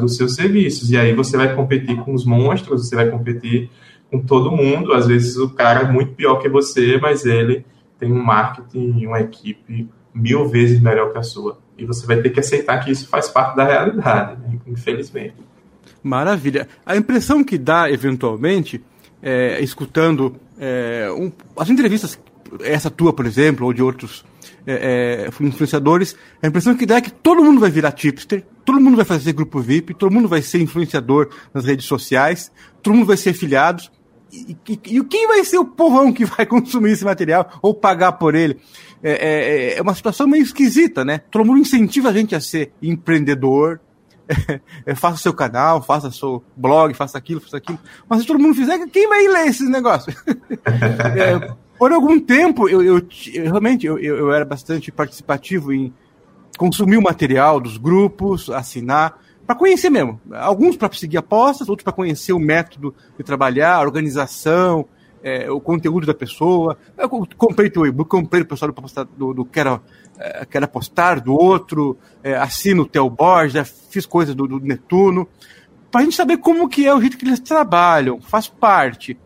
dos seus serviços. E aí você vai competir com os monstros, você vai competir com todo mundo. Às vezes o cara é muito pior que você, mas ele tem um marketing uma equipe mil vezes melhor que a sua. E você vai ter que aceitar que isso faz parte da realidade, né? infelizmente. Maravilha. A impressão que dá, eventualmente, é, escutando é, um, as entrevistas essa tua, por exemplo, ou de outros é, é, influenciadores, a impressão que dá é que todo mundo vai virar tipster, todo mundo vai fazer grupo VIP, todo mundo vai ser influenciador nas redes sociais, todo mundo vai ser afiliado. E, e, e quem vai ser o povão que vai consumir esse material ou pagar por ele? É, é, é uma situação meio esquisita, né? Todo mundo incentiva a gente a ser empreendedor, é, faça seu canal, faça seu blog, faça aquilo, faça aquilo. Mas se todo mundo fizer, quem vai ler esses negócios? é, por algum tempo, eu, eu, eu realmente eu, eu, era bastante participativo em consumir o material dos grupos, assinar, para conhecer mesmo. Alguns para seguir apostas, outros para conhecer o método de trabalhar, a organização, é, o conteúdo da pessoa. Eu comprei o e-book, comprei o pessoal do, do, do Quero, é, Quero Apostar, do outro, é, assino o Theo Borges, fiz coisas do, do Netuno, para a gente saber como que é o jeito que eles trabalham, faz parte.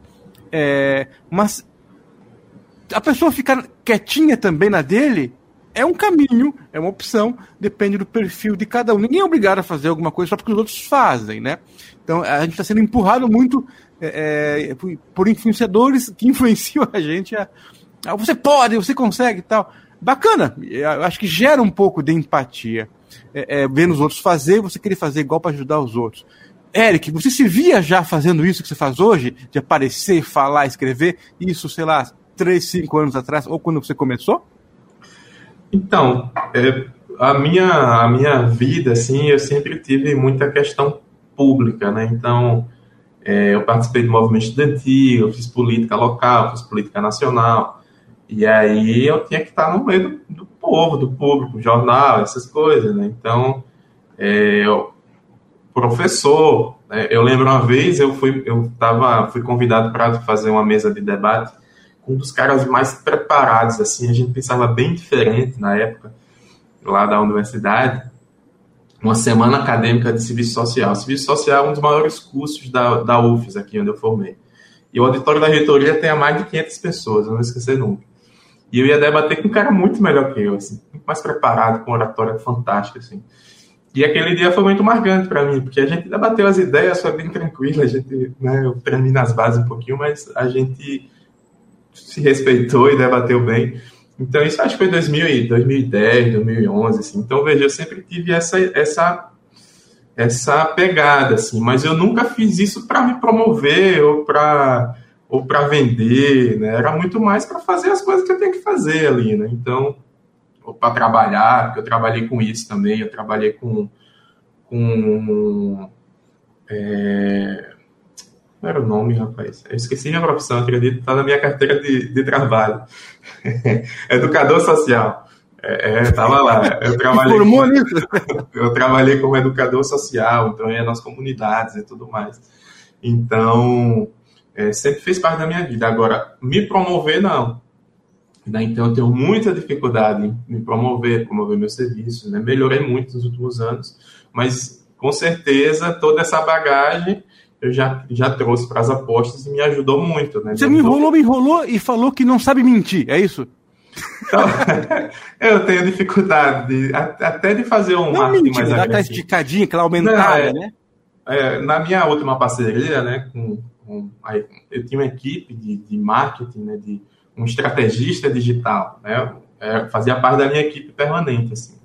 É, mas a pessoa ficar quietinha também na dele é um caminho, é uma opção, depende do perfil de cada um. Ninguém é obrigado a fazer alguma coisa só porque os outros fazem, né? Então a gente está sendo empurrado muito é, é por influenciadores que influenciam a gente a, a, você pode, você consegue e tal. Bacana, eu acho que gera um pouco de empatia. É, é, vendo os outros fazer, você querer fazer igual para ajudar os outros. Eric, você se via já fazendo isso que você faz hoje? De aparecer, falar, escrever? Isso, sei lá, três, cinco anos atrás, ou quando você começou? Então, é, a, minha, a minha vida, assim, eu sempre tive muita questão pública, né? Então, é, eu participei do movimento estudantil, eu fiz política local, fiz política nacional, e aí eu tinha que estar no meio do, do povo, do público, jornal, essas coisas, né? Então, é, eu, professor, né? eu lembro uma vez, eu fui, eu tava, fui convidado para fazer uma mesa de debate um dos caras mais preparados, assim, a gente pensava bem diferente na época, lá da universidade, uma semana acadêmica de serviço social. serviço social é um dos maiores cursos da, da UFES, aqui onde eu formei. E o auditório da reitoria tem mais de 500 pessoas, eu não esquecer nunca. E eu ia debater com um cara muito melhor que eu, assim, muito mais preparado, com oratória fantástica, assim. E aquele dia foi muito marcante para mim, porque a gente debateu as ideias, foi bem tranquilo, a gente, né, eu tremi nas bases um pouquinho, mas a gente se respeitou e debateu bem. Então, isso acho que foi 2000, 2010, 2011, assim. Então, veja, eu sempre tive essa, essa, essa pegada, assim, mas eu nunca fiz isso para me promover ou para ou para vender, né? Era muito mais para fazer as coisas que eu tenho que fazer ali, né? Então, ou para trabalhar, porque eu trabalhei com isso também, eu trabalhei com, com é, Não era o nome, rapaz. Eu esqueci minha profissão, acredito, está na minha carteira de, de trabalho. Educador social. É, é, tava lá. Eu trabalhei, nisso? eu trabalhei como educador social, então ia nas comunidades e tudo mais. Então, é, sempre fez parte da minha vida. Agora, me promover, não. Né? Então, eu tenho muita dificuldade em me promover, promover meu serviço. Né? Melhorei muito nos últimos anos, mas com certeza toda essa bagagem eu já, já trouxe para as apostas e me ajudou muito. Né? Você me enrolou, me enrolou e falou que não sabe mentir, é isso? Então, eu tenho dificuldade de, até de fazer um não marketing mais dá aquela esticadinha, aquela aumentada, não, é, né? É, na minha última parceria, né, com, com eu tinha uma equipe de, de marketing, né, de um estrategista digital, né, é, fazia parte da minha equipe permanente, assim.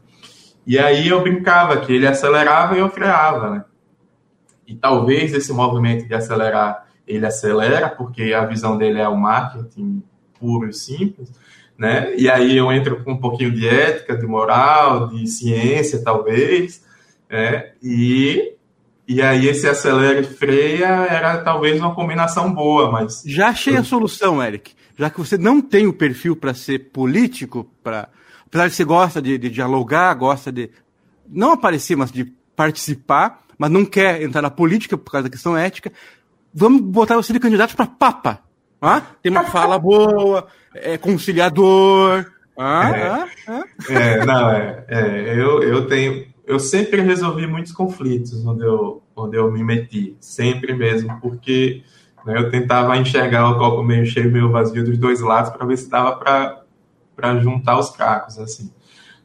E aí eu brincava que ele acelerava e eu freava, né? E talvez esse movimento de acelerar, ele acelera porque a visão dele é o marketing puro e simples, né? E aí eu entro com um pouquinho de ética, de moral, de ciência, talvez, né? E e aí esse acelera e freia era talvez uma combinação boa, mas já achei a solução, Eric. Já que você não tem o perfil para ser político, para apesar de você gosta de, de dialogar, gosta de não aparecer, mas de participar, mas não quer entrar na política por causa da questão ética, vamos botar você de candidato para papa. Ah? Tem uma fala boa, é conciliador. Ah, é, ah, é não, é, é, eu, eu tenho, eu sempre resolvi muitos conflitos onde eu, onde eu me meti, sempre mesmo, porque né, eu tentava enxergar o copo meio cheio, meio vazio dos dois lados para ver se dava para juntar os cacos, assim.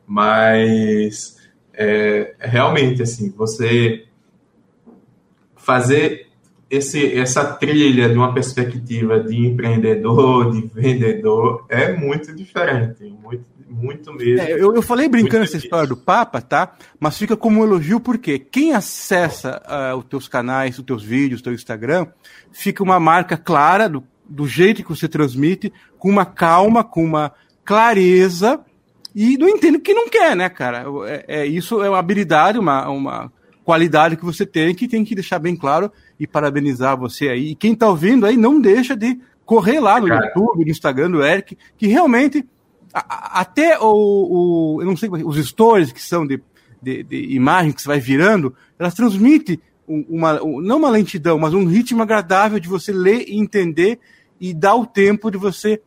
Mas é, realmente, assim, você fazer esse, essa trilha de uma perspectiva de empreendedor, de vendedor, é muito diferente, muito, muito mesmo. É, eu, eu falei brincando essa história do Papa, tá? Mas fica como um elogio porque quem acessa uh, os teus canais, os teus vídeos, o teu Instagram, fica uma marca clara do, do jeito que você transmite, com uma calma, com uma clareza, e não entende que não quer, né, cara? É, é, isso é uma habilidade, uma, uma qualidade que você tem, que tem que deixar bem claro e parabenizar você aí. E quem está ouvindo aí, não deixa de correr lá no Cara. YouTube, no Instagram do Eric, que realmente, a, até o, o, eu não sei, é, os stories que são de, de, de imagem que você vai virando, elas transmitem uma, não uma lentidão, mas um ritmo agradável de você ler e entender e dar o tempo de você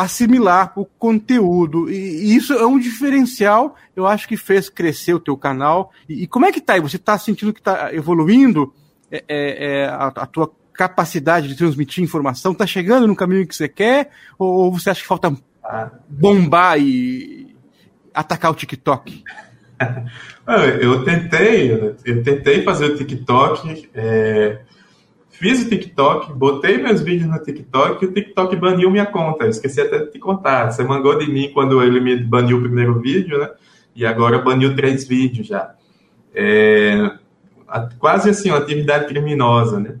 assimilar o conteúdo. E, isso é um diferencial, eu acho que fez crescer o teu canal. E, e como é que tá aí? Você está sentindo que está evoluindo? É, é, é, a, a, tua capacidade de transmitir informação está chegando no caminho que você quer? Ou, você acha que falta bombar e atacar o TikTok? eu tentei, eu tentei fazer o TikTok, é, fiz o TikTok, botei meus vídeos no TikTok e o TikTok baniu minha conta. Eu esqueci até de te contar. Você mangou de mim quando ele me baniu o primeiro vídeo, né? E agora baniu três vídeos já. É, quase assim, uma atividade criminosa, né?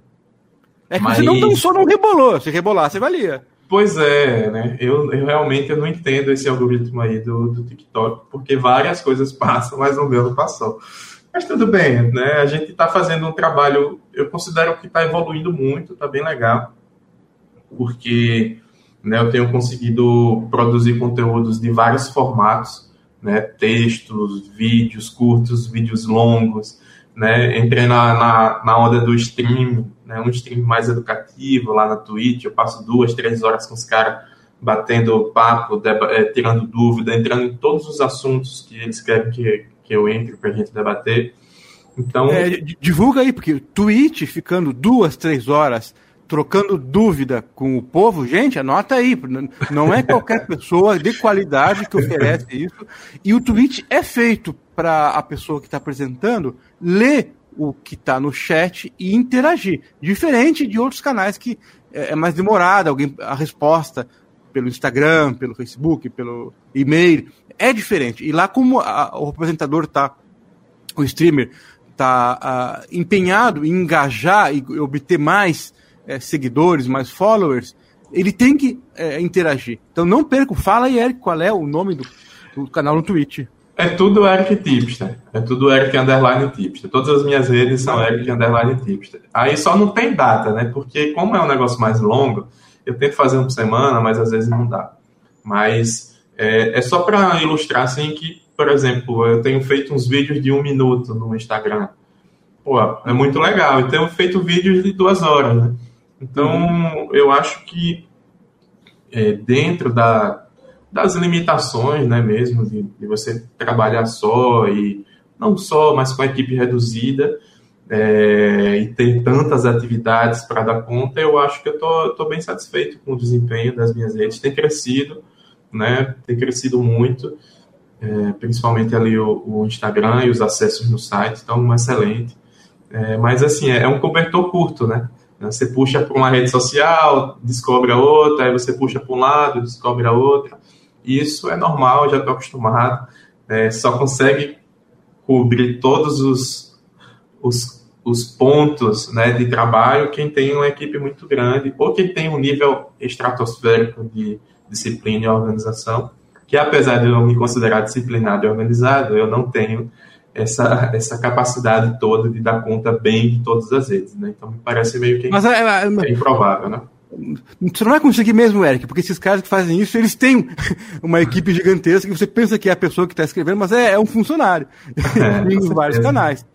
É que Mas... você não só não rebolou, se rebolasse valia. Pois é, né? Eu, eu realmente eu não entendo esse algoritmo aí do, do TikTok, porque várias coisas passam, mas o meu não passou. Mas tudo bem, né? A gente está fazendo um trabalho, eu considero que está evoluindo muito, está bem legal, porque né, eu tenho conseguido produzir conteúdos de vários formatos, né? Textos, vídeos curtos, vídeos longos, né? Entrei na, na, na onda do stream, né? Um stream mais educativo lá na Twitch. Eu passo duas, três horas com os caras batendo papo, é, tirando dúvida, entrando em todos os assuntos que eles querem que, que eu entre para a gente debater. Então. É, divulga aí, porque Twitch ficando duas, três horas trocando dúvida com o povo, gente, anota aí. Não é qualquer pessoa de qualidade que oferece isso. E o tweet é feito para a pessoa que está apresentando ler o que está no chat e interagir. Diferente de outros canais que é, é mais demorada, alguém a resposta pelo Instagram, pelo Facebook, pelo e-mail, é diferente. E lá como a, o apresentador está, o streamer está uh, empenhado em engajar e obter mais é, seguidores, mais followers, ele tem que é, interagir. Então não perca, fala aí, Eric, qual é o nome do, do canal no Twitch. É tudo Eric Tipster. É tudo Eric Underline Tipster. Todas as minhas redes são Eric Underline Tipster. Aí só não tem data, né? Porque como é um negócio mais longo, eu tento fazer um por semana, mas às vezes não dá. Mas é, é só para ilustrar, assim, que, por exemplo, eu tenho feito uns vídeos de um minuto no Instagram. Pô, é muito legal. E tenho feito vídeos de duas horas, né? Então, uhum. eu acho que é, dentro da, das limitações, né, mesmo, de, de, você trabalhar só e não só, mas com a equipe reduzida é, e ter tantas atividades para dar conta, eu acho que eu tô, tô bem satisfeito com o desempenho das minhas redes. Tem crescido, né, tem crescido muito, é, principalmente ali o, o, Instagram e os acessos no site estão excelente. É, mas assim, é, é um cobertor curto, né? Você puxa para uma rede social, descobre a outra, aí você puxa para um lado, descobre a outra. Isso é normal, já estou acostumado. É, só consegue cobrir todos os, os, os pontos né, de trabalho quem tem uma equipe muito grande ou quem tem um nível estratosférico de disciplina e organização, que apesar de eu me considerar disciplinado e organizado, eu não tenho essa, essa capacidade toda de dar conta bem de todas as redes. Né? Então me parece meio que Mas, é, é, é improvável, né? Você não vai conseguir mesmo, Eric, porque esses caras que fazem isso, eles têm uma equipe gigantesca que você pensa que é a pessoa que está escrevendo, mas é, é, um funcionário é, em vários canais.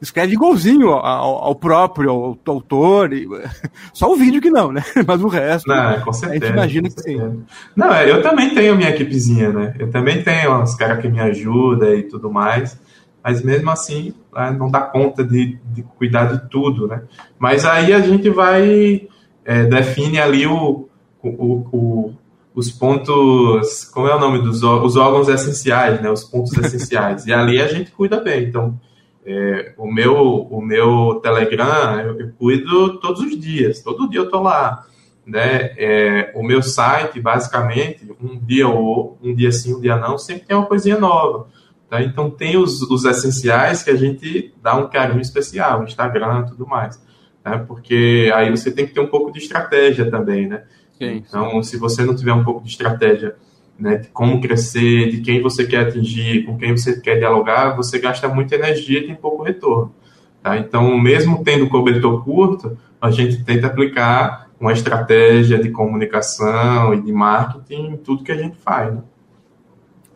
Escreve igualzinho ao, ao próprio ao, autor, e, só o vídeo que não, né? Mas o resto, não, com certeza, a gente imagina que sim. Não, é, eu também tenho minha equipezinha, né? Eu também tenho os caras que me ajudam e tudo mais mas mesmo assim né, não dá conta de, de, cuidar de tudo, né? Mas aí a gente vai é, define ali o, o, o, os pontos, como é o nome dos os órgãos essenciais, né? Os pontos essenciais. E ali a gente cuida bem. Então, é, o meu o meu Telegram eu, eu, cuido todos os dias. Todo dia eu tô lá. Né? É, o meu site, basicamente, um dia ou um dia sim, um dia não, sempre tem uma coisinha nova. Tá? Então tem os, os essenciais que a gente dá um carinho especial, Instagram e tudo mais né? Porque aí você tem que ter um pouco de estratégia também, né? Sim. Então, se você não tiver um pouco de estratégia, né, de como crescer, de quem você quer atingir, com quem você quer dialogar, você gasta muita energia e tem pouco retorno. Tá? Então, mesmo tendo cobertor curto, a gente tenta aplicar uma estratégia de comunicação e de marketing em tudo que a gente faz. Né?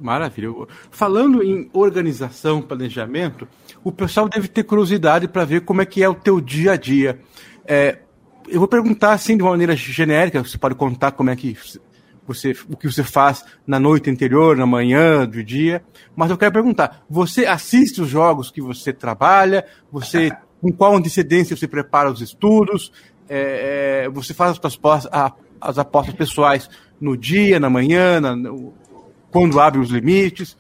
Maravilha. Falando em organização, planejamento, o pessoal deve ter curiosidade para ver como é que é o teu dia a dia. É, eu vou perguntar assim de uma maneira genérica, você pode contar como é que você, o que você faz na noite anterior, na manhã, do dia, mas eu quero perguntar, você assiste os jogos que você trabalha? Você com qual antecedência você prepara os estudos? É, é, você faz as, apostas, as apostas pessoais no dia, na manhã, na, quando abre os limites?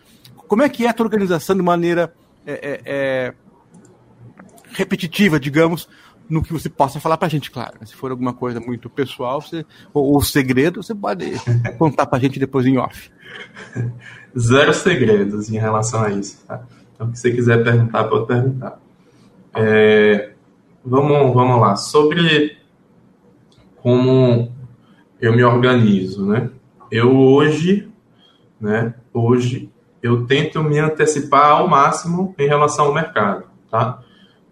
Como é que é a tua organização de maneira é, é, é, repetitiva, digamos, no que você possa falar para a gente, claro. Se for alguma coisa muito pessoal você, ou, ou segredo, você pode contar para a gente depois em off. Zero segredos em relação a isso. Tá? Então, se você quiser perguntar, pode perguntar. É, vamos, vamos lá. Sobre como eu me organizo, né? Eu hoje né? Hoje eu tento me antecipar ao máximo em relação ao mercado, tá?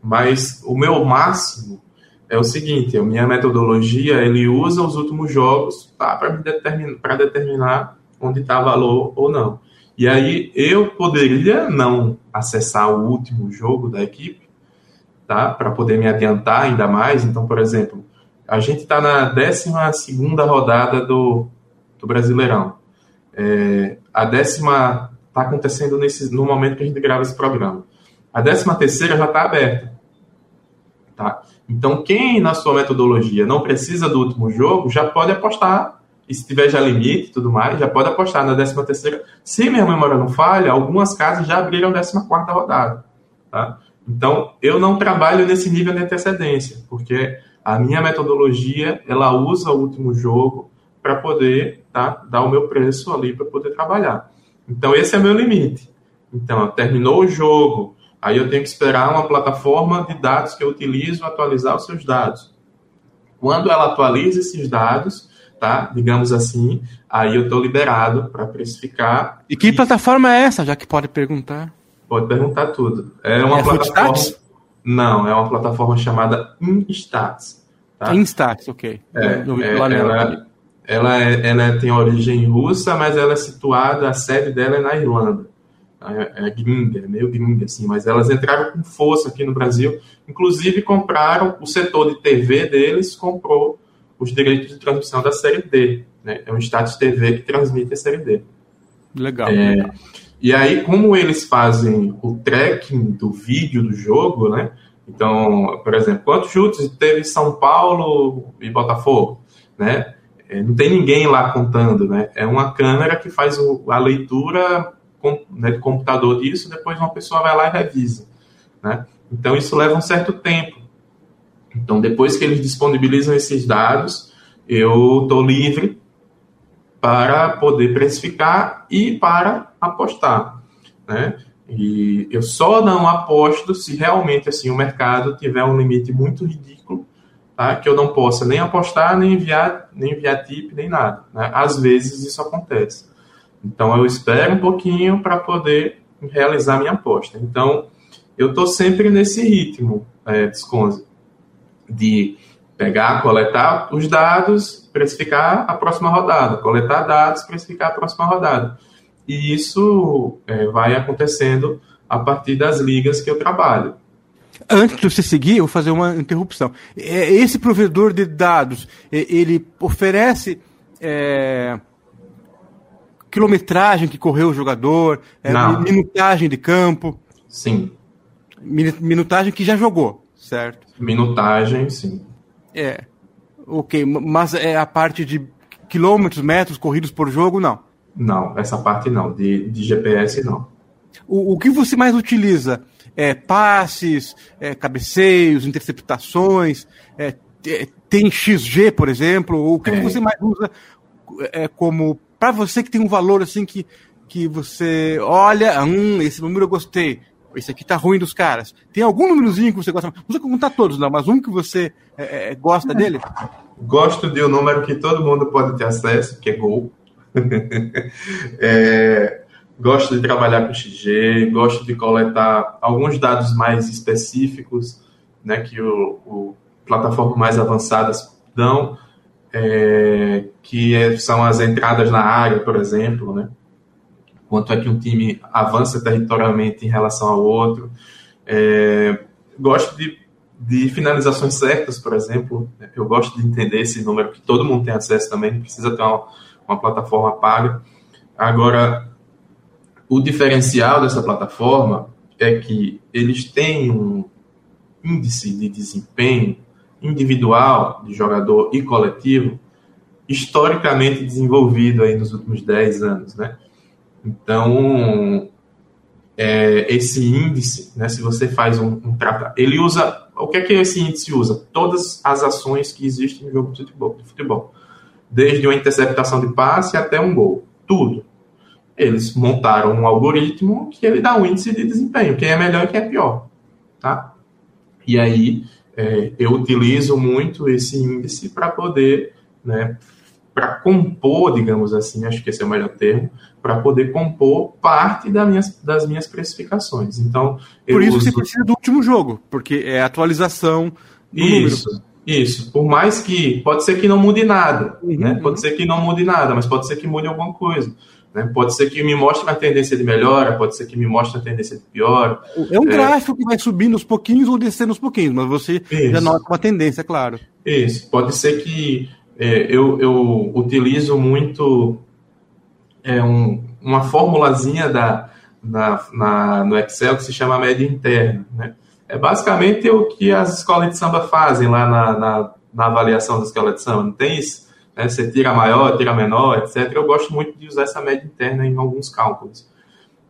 Mas o meu máximo é o seguinte, a minha metodologia, ele usa os últimos jogos tá, para determinar, determinar onde está valor ou não. E aí eu poderia não acessar o último jogo da equipe, tá? Para poder me adiantar ainda mais. Então, por exemplo, a gente está na 12 segunda rodada do, do Brasileirão. É, a décima está acontecendo nesse, no momento que a gente grava esse programa. A décima terceira já está aberta. Tá? Então, quem na sua metodologia não precisa do último jogo, já pode apostar. E se tiver já limite e tudo mais, já pode apostar na décima terceira. Se minha memória não falha, algumas casas já abriram a décima quarta rodada. Tá? Então, eu não trabalho nesse nível de antecedência, porque a minha metodologia ela usa o último jogo para poder tá, dar o meu preço ali para poder trabalhar. Então, esse é meu limite. Então, terminou o jogo, aí eu tenho que esperar uma plataforma de dados que eu utilizo atualizar os seus dados. Quando ela atualiza esses dados, tá? Digamos assim, aí eu estou liberado para precificar. E que e... plataforma é essa, já que pode perguntar? Pode perguntar tudo. É uma é plataforma. Não, é uma plataforma chamada Instats. Tá? Instats, ok. É, é, ela, ela, é, ela tem origem russa, mas ela é situada, a sede dela é na Irlanda. É, é gringa, é meio gringa, assim, mas elas entraram com força aqui no Brasil. Inclusive, compraram o setor de TV deles, comprou os direitos de transmissão da série D. Né? É um status TV que transmite a série D. Legal. É, e aí, como eles fazem o tracking do vídeo do jogo, né? Então, por exemplo, quantos chutes teve São Paulo e Botafogo, né? É, não tem ninguém lá contando, né? É uma câmera que faz a leitura né, de computador disso, depois uma pessoa vai lá e revisa, né? Então, isso leva um certo tempo. Então, depois que eles disponibilizam esses dados, eu estou livre para poder precificar e para apostar, né? E eu só não aposto se realmente assim o mercado tiver um limite muito ridículo, tá? Que eu não possa nem apostar, nem enviar, nem enviar tip, nem nada. Né? Às vezes isso acontece. Então eu espero um pouquinho para poder realizar minha aposta. Então eu estou sempre nesse ritmo, é, Desconze, de pegar, coletar os dados, precificar a próxima rodada, coletar dados, precificar a próxima rodada. E isso é, vai acontecendo a partir das ligas que eu trabalho. Antes de você seguir, eu vou fazer uma interrupção. É, esse provedor de dados, ele oferece é, quilometragem que correu o jogador, é, minutagem de campo. Sim. Minutagem que já jogou, certo? Minutagem, sim. É. Ok, mas é a parte de quilômetros, metros corridos por jogo, não? Não, essa parte não. De, de GPS, não. O, o que você mais utiliza? É, passes, é, cabeceios, interceptações, é, tem XG, por exemplo? O que, é. você mais usa é, como para você que tem um valor assim que, que você olha, hum, esse número eu gostei, esse aqui tá ruim dos caras. Tem algum númerozinho que você gosta? Não precisa contar todos, não, mas um que você é, é, gosta dele? Gosto de um número que todo mundo pode ter acesso, que é gol. é, gosto de trabalhar com XG, gosto de coletar alguns dados mais específicos, né, que o, o plataformas mais avançadas dão, é, que é, são as entradas na área, por exemplo, né? quanto é que um time avança territorialmente em relação ao outro. É, gosto de, de finalizações certas, por exemplo. Eu gosto de entender esse número que todo mundo tem acesso também, não precisa ter uma, uma plataforma paga. Agora, o diferencial dessa plataforma é que eles têm um índice de desempenho individual de jogador e coletivo historicamente desenvolvido aí nos últimos 10 anos, né? Então, é, esse índice, né, se você faz um, um tratado, ele usa, o que é que esse índice usa? Todas as ações que existem no jogo de futebol, de futebol. Desde uma interceptação de passe até um gol. Tudo. Eles montaram um algoritmo que ele dá um índice de desempenho, quem é melhor e quem é pior. Tá? E aí, é, eu utilizo muito esse índice para poder né, para compor, digamos assim, acho que esse é o melhor termo, para poder compor parte das minhas, das minhas precificações. Então, Por isso uso... você precisa do último jogo, porque é atualização do isso, número. Isso. Por mais que pode ser que não mude nada, uhum, né? Pode uhum. ser que não mude nada, mas pode ser que mude alguma coisa. Né? Pode ser que me mostre uma tendência de melhora, pode ser que me mostre uma tendência de pior. É um é... gráfico que vai subindo aos pouquinhos ou descendo aos pouquinhos, mas você Isso. já nota uma tendência, claro. Isso. Pode ser que é, eu, eu utilizo muito é, um, uma formulazinha da, na, na, no Excel que se chama média interna. Né? É basicamente o que as escolas de samba fazem lá na, na, na avaliação da escola de samba, não tem isso? Né? Você tira maior, tira menor, etc. Eu gosto muito de usar essa média interna em alguns cálculos.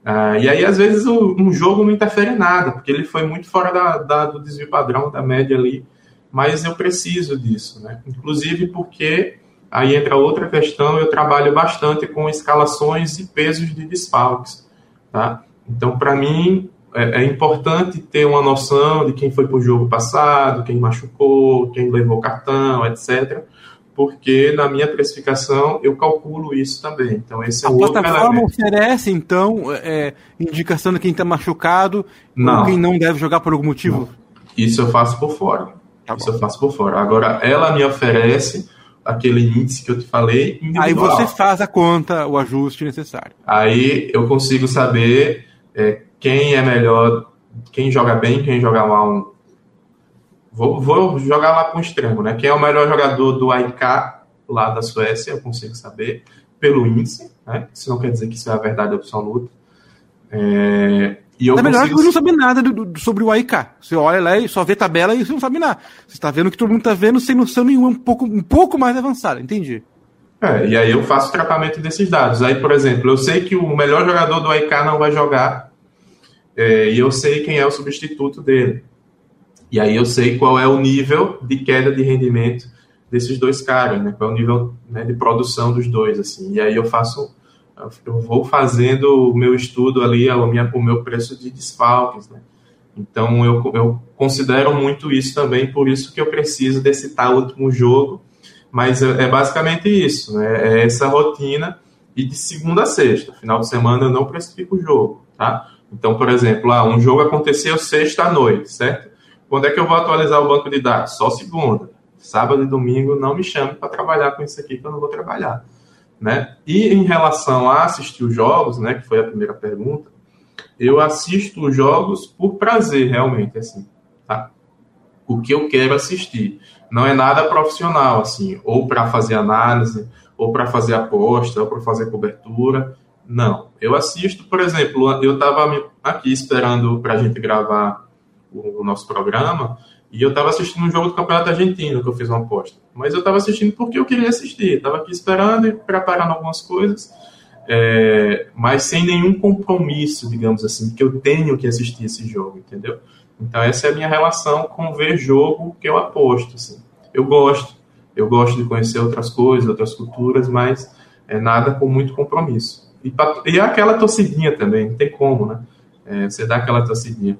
Ah, e aí, às vezes, o, um jogo não interfere em nada, porque ele foi muito fora da, da, do desvio padrão da média ali mas eu preciso disso, né? Inclusive porque aí entra outra questão, eu trabalho bastante com escalações e pesos de desfalques, tá? Então, para mim, é, é, importante ter uma noção de quem foi para o jogo passado, quem machucou, quem levou cartão, etc., porque na minha precificação eu calculo isso também. Então, esse é a outro plataforma oferece, então, é, indicação de quem está machucado não. ou quem não deve jogar por algum motivo? Não. Isso eu faço por fora. Tá isso eu faço por fora. Agora, ela me oferece aquele índice que eu te falei. Aí você faz a conta, o ajuste necessário. Aí eu consigo saber é, quem é melhor, quem joga bem, quem joga mal. Vou, vou jogar lá o extremo, né? Quem é o melhor jogador do AIK lá da Suécia, eu consigo saber pelo índice, né? Isso não quer dizer que isso é a verdade absoluta. É, e eu é melhor consigo... que não sabe nada do, do, sobre o AIK. Você olha lá e só vê tabela e você não sabe nada. Você está vendo que todo mundo está vendo sem noção nenhuma, um pouco, um pouco mais avançada, entendi. É, e aí eu faço tratamento desses dados. Aí, por exemplo, eu sei que o melhor jogador do AIK não vai jogar é, e eu sei quem é o substituto dele. E aí eu sei qual é o nível de queda de rendimento desses dois caras, né? Qual é o nível né, de produção dos dois, assim. E aí eu faço eu vou fazendo o meu estudo ali, a minha, o meu preço de desfalques, né? Então eu, eu considero muito isso também, por isso que eu preciso desse tal último jogo, mas é, é basicamente isso, né? É essa rotina e de segunda a sexta. Final de semana eu não precifico o jogo, tá? Então, por exemplo, ah, um jogo aconteceu sexta à noite, certo? Quando é que eu vou atualizar o banco de dados? Só segunda. Sábado e domingo não me chame para trabalhar com isso aqui que eu não vou trabalhar. Né? E em relação a assistir os jogos, né, que foi a primeira pergunta, eu assisto os jogos por prazer, realmente, assim, tá? O que eu quero assistir. Não é nada profissional, assim, ou para fazer análise, ou para fazer aposta, ou para fazer cobertura. Não. Eu assisto, por exemplo, eu estava aqui esperando para a gente gravar o, o nosso programa, e eu estava assistindo um jogo do Campeonato Argentino, que eu fiz uma aposta. Mas eu estava assistindo porque eu queria assistir. Estava aqui esperando e preparando algumas coisas, é, mas sem nenhum compromisso, digamos assim, que eu tenho que assistir esse jogo, entendeu? Então essa é a minha relação com ver jogo que eu aposto. Assim. Eu gosto, eu gosto de conhecer outras coisas, outras culturas, mas é nada com muito compromisso. E, e aquela torcidinha também, não tem como, né? É, você dá aquela torcidinha.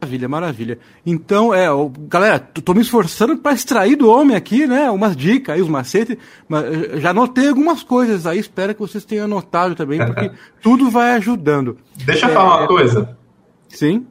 Maravilha, maravilha. Então, é, galera, tô me esforçando para extrair do homem aqui, né, umas dicas aí, os macetes, mas eh, já anotei algumas coisas aí, espero que vocês tenham anotado também, porque tudo vai ajudando. Deixa eu é, falar uma coisa. Sim.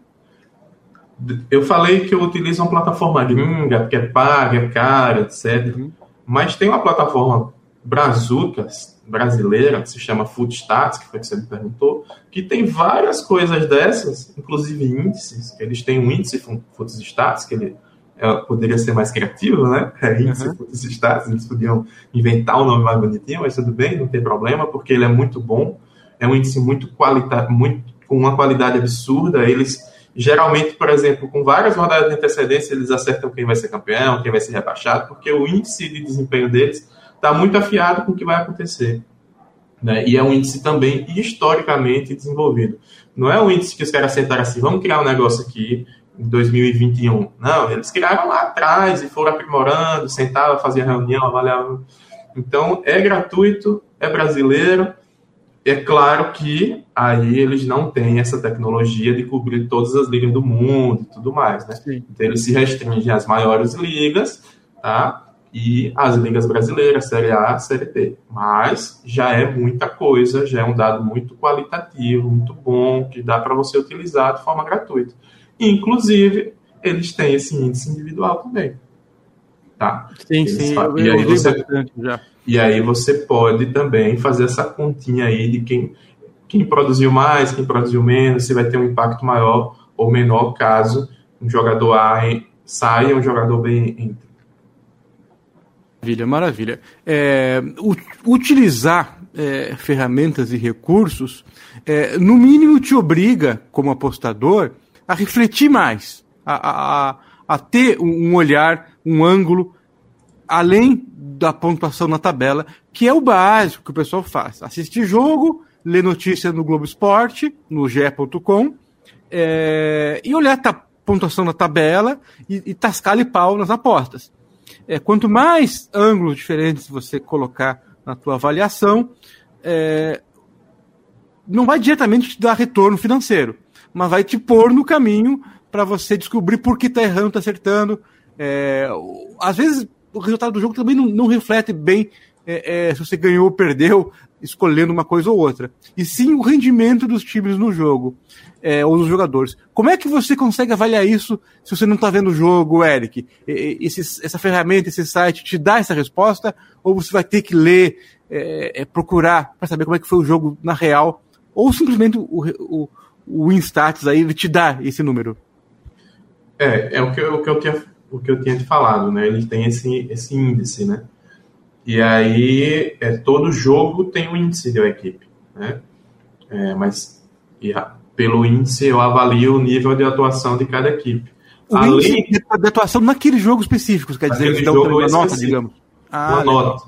Eu falei que eu utilizo uma plataforma gringa, porque é paga, é cara, etc. Uhum. Mas tem uma plataforma Brazucas, brasileira, que se chama Foodstats, que foi que você me perguntou, que tem várias coisas dessas, inclusive índices, eles têm um índice Foodstats, que ele é, poderia ser mais criativo, né? É índice uhum. Foodstats, eles podiam inventar um nome mais bonitinho, mas tudo bem, não tem problema, porque ele é muito bom, é um índice muito qualidade, muito, com uma qualidade absurda, eles geralmente, por exemplo, com várias rodadas de antecedência, eles acertam quem vai ser campeão, quem vai ser rebaixado, porque o índice de desempenho deles está muito afiado com o que vai acontecer. Né? E é um índice também historicamente desenvolvido. Não é um índice que os caras sentaram assim, vamos criar um negócio aqui em 2021. Não, eles criaram lá atrás e foram aprimorando, sentavam, faziam reunião, avaliavam. Então, é gratuito, é brasileiro. É claro que aí eles não têm essa tecnologia de cobrir todas as ligas do mundo e tudo mais, né? Sim. Então, eles se restringem às maiores ligas, tá? E as ligas brasileiras, Série A, Série B. Mas já é muita coisa, já é um dado muito qualitativo, muito bom, que dá para você utilizar de forma gratuita. Inclusive, eles têm esse índice individual também. Tá? Sim, eles sim. Eu, e, aí você, e aí você pode também fazer essa continha aí de quem, quem produziu mais, quem produziu menos, se vai ter um impacto maior ou menor caso um jogador A saia um jogador B entre. Maravilha, maravilha. É, utilizar é, ferramentas e recursos, é, no mínimo, te obriga, como apostador, a refletir mais, a, a, a ter um olhar, um ângulo, além da pontuação na tabela, que é o básico que o pessoal faz. Assistir jogo, ler notícia no Globo Esporte, no ge.com, é, e olhar a pontuação na tabela e, e tascar-lhe pau nas apostas. É, quanto mais ângulos diferentes você colocar na tua avaliação, é, não vai diretamente te dar retorno financeiro, mas vai te pôr no caminho para você descobrir por que está errando, está acertando. É, às vezes o resultado do jogo também não, não reflete bem é, é, se você ganhou ou perdeu, escolhendo uma coisa ou outra. E sim o rendimento dos times no jogo, é, ou dos jogadores. Como é que você consegue avaliar isso se você não está vendo o jogo, Eric? Esse, essa ferramenta, esse site te dá essa resposta? Ou você vai ter que ler, é, é, procurar para saber como é que foi o jogo na real? Ou simplesmente o, o, o Instats aí te dá esse número? É, é o que eu, o que eu tinha o que eu tinha te falado, né? Ele tem esse, esse índice, né? E aí, é, todo jogo tem um índice de uma equipe, né? É, mas e, pelo índice eu avalio o nível de atuação de cada equipe. O Além índice de atuação naquele jogo específico, quer dizer, eles dão uma nota, digamos. Ah, uma legal. nota.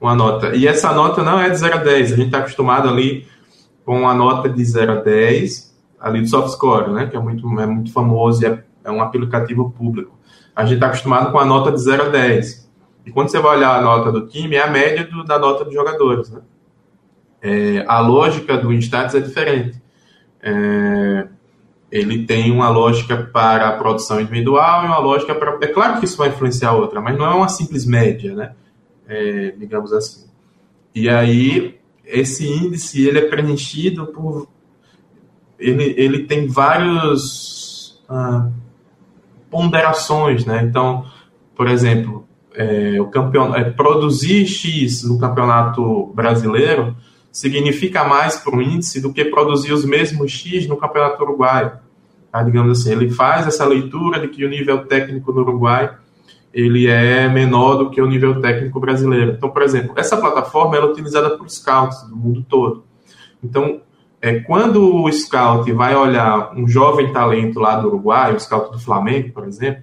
Uma nota. E essa nota não é de 0 a 10. A gente está acostumado ali com a nota de 0 a 10, ali do soft score, né? Que é muito, é muito famoso e é, é um aplicativo público a gente está acostumado com a nota de 0 a 10. E quando você vai olhar a nota do time, é a média do, da nota dos jogadores. Né? É, a lógica do Instats é diferente. É, ele tem uma lógica para a produção individual e uma lógica para. É claro que isso vai influenciar a outra, mas não é uma simples média, né? É, digamos assim. E aí, esse índice ele é preenchido por. Ele, ele tem vários. Ah, ponderações, né? Então, por exemplo, é, o campeon... É, produzir X no campeonato brasileiro significa mais para o índice do que produzir os mesmos X no campeonato uruguaio. Tá? Digamos assim, ele faz essa leitura de que o nível técnico no Uruguai ele é menor do que o nível técnico brasileiro. Então, por exemplo, essa plataforma é utilizada por scouts do mundo todo. Então, é, quando o scout vai olhar um jovem talento lá do Uruguai, o scout do Flamengo, por exemplo,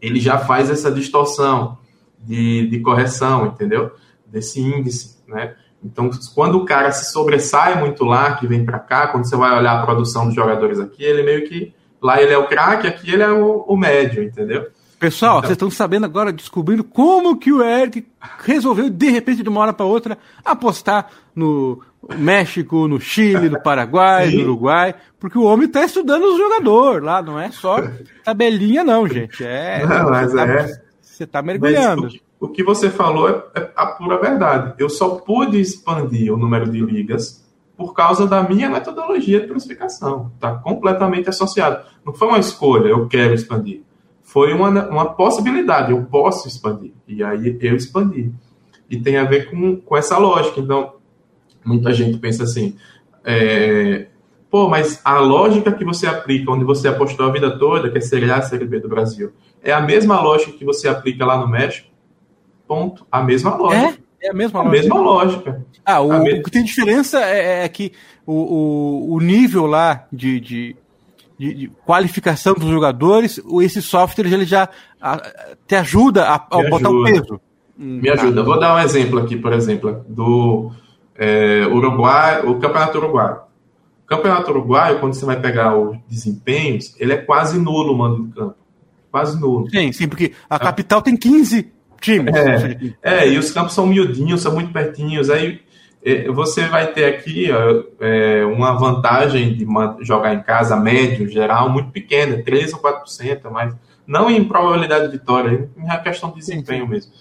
ele já faz essa distorção de, de correção, entendeu? Desse índice, né? Então, quando o cara se sobressai muito lá, que vem para cá, quando você vai olhar a produção dos jogadores aqui, ele meio que lá ele é o craque, aqui ele é o, o médio, entendeu? Pessoal, então, vocês estão sabendo agora, descobrindo como que o Eric resolveu, de repente, de uma hora para outra, apostar no México, no Chile, no Paraguai, Sim. no Uruguai, porque o homem está estudando os jogadores lá, não é só tabelinha, não, gente. É, não, mas tá, é. Você está mergulhando. O que, o que, você falou é, é a pura verdade. Eu só pude expandir o número de ligas por causa da minha metodologia de classificação. Está completamente associado. Não foi uma escolha, eu quero expandir foi uma, uma possibilidade, eu posso expandir. E aí eu expandi. E tem a ver com, com essa lógica. Então, muita gente pensa assim, é, pô, mas a lógica que você aplica, onde você apostou a vida toda, que é Série A, Série B do Brasil, é a mesma lógica que você aplica lá no México? Ponto. A mesma lógica. É? É a mesma a lógica. mesma lógica. Ah, o, o que tem diferença é, é que o, o, o nível lá de, de de, de, qualificação dos jogadores, esse software ele já a, te ajuda a, a botar o peso. Me ajuda. Vou dar um exemplo aqui, por exemplo, do é, Uruguai, o Campeonato Uruguai. O Campeonato Uruguai, quando você vai pegar os desempenhos, ele é quase nulo o mando de campo. Quase nulo. Sim, sim, porque a capital tem 15 times. É, é, e os campos são miudinhos, são muito pertinhos. Aí é, você vai ter aqui é, uma vantagem de jogar em casa médio, geral, muito pequena, 3 ou 4%, mas não em probabilidade de vitória, em questão de desempenho mesmo.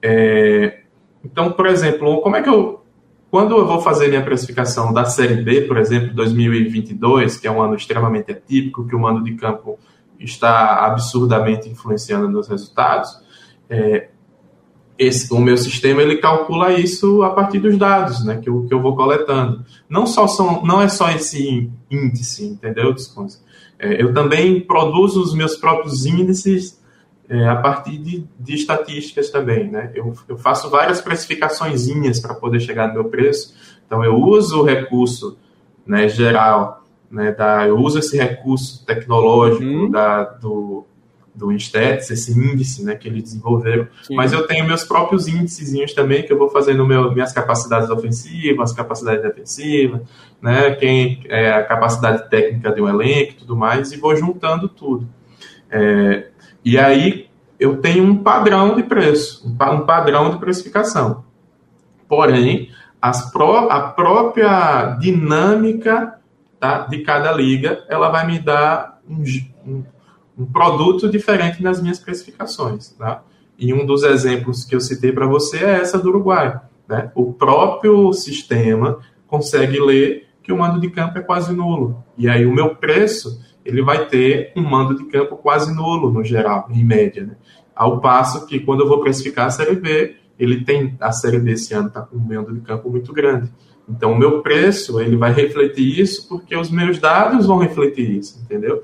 É, então, por exemplo, como é que eu. Quando eu vou fazer minha precificação da Série B, por exemplo, 2022, que é um ano extremamente atípico, que o mando de campo está absurdamente influenciando nos resultados, é, esse, o meu sistema ele calcula isso a partir dos dados né, que, eu, que eu vou coletando. Não, só são, não é só esse índice, entendeu, É, eu também produzo os meus próprios índices é, a partir de, de, estatísticas também. Né? Eu, eu faço várias precificações para poder chegar no meu preço. Então, eu uso o recurso né, geral, né, da, eu uso esse recurso tecnológico uhum. da, do, do Instats, esse índice né, que eles desenvolveram. Sim. Mas eu tenho meus próprios índices também que eu vou fazendo meu, minhas capacidades ofensivas, capacidades defensivas, né, quem é a capacidade técnica de um elenco e tudo mais, e vou juntando tudo. É, e aí eu tenho um padrão de preço, um padrão de precificação. Porém, pró a própria dinâmica tá, de cada liga, ela vai me dar um, um um produto diferente nas minhas precificações. Tá? E um dos exemplos que eu citei para você é essa do Uruguai. Né? O próprio sistema consegue ler que o mando de campo é quase nulo. E aí o meu preço ele vai ter um mando de campo quase nulo no geral, em média. Né? Ao passo que quando eu vou precificar a série B, ele tem a série B esse ano está com um mando de campo muito grande. Então o meu preço ele vai refletir isso porque os meus dados vão refletir isso, entendeu?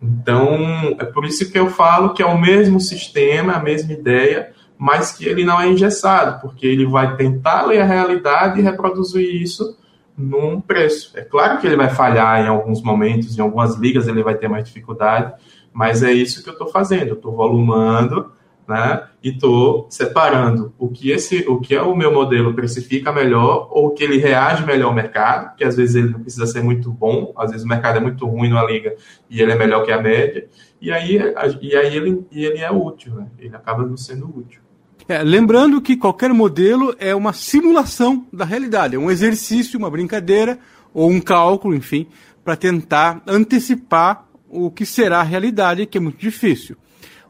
Então é por isso que eu falo que é o mesmo sistema, a mesma ideia, mas que ele não é engessado, porque ele vai tentar ler a realidade e reproduzir isso num preço. É claro que ele vai falhar em alguns momentos, em algumas ligas ele vai ter mais dificuldade, mas é isso que eu estou fazendo. Eu estou volumando, né? E estou separando o que esse, o que é o meu modelo precifica melhor ou que ele reage melhor ao mercado, que às vezes ele não precisa ser muito bom, às vezes o mercado é muito ruim na liga e ele é melhor que a média. E aí, e aí ele, ele é útil, né? Ele acaba não sendo útil. É, lembrando que qualquer modelo é uma simulação da realidade, é um exercício, uma brincadeira ou um cálculo, enfim, para tentar antecipar o que será a realidade, que é muito difícil.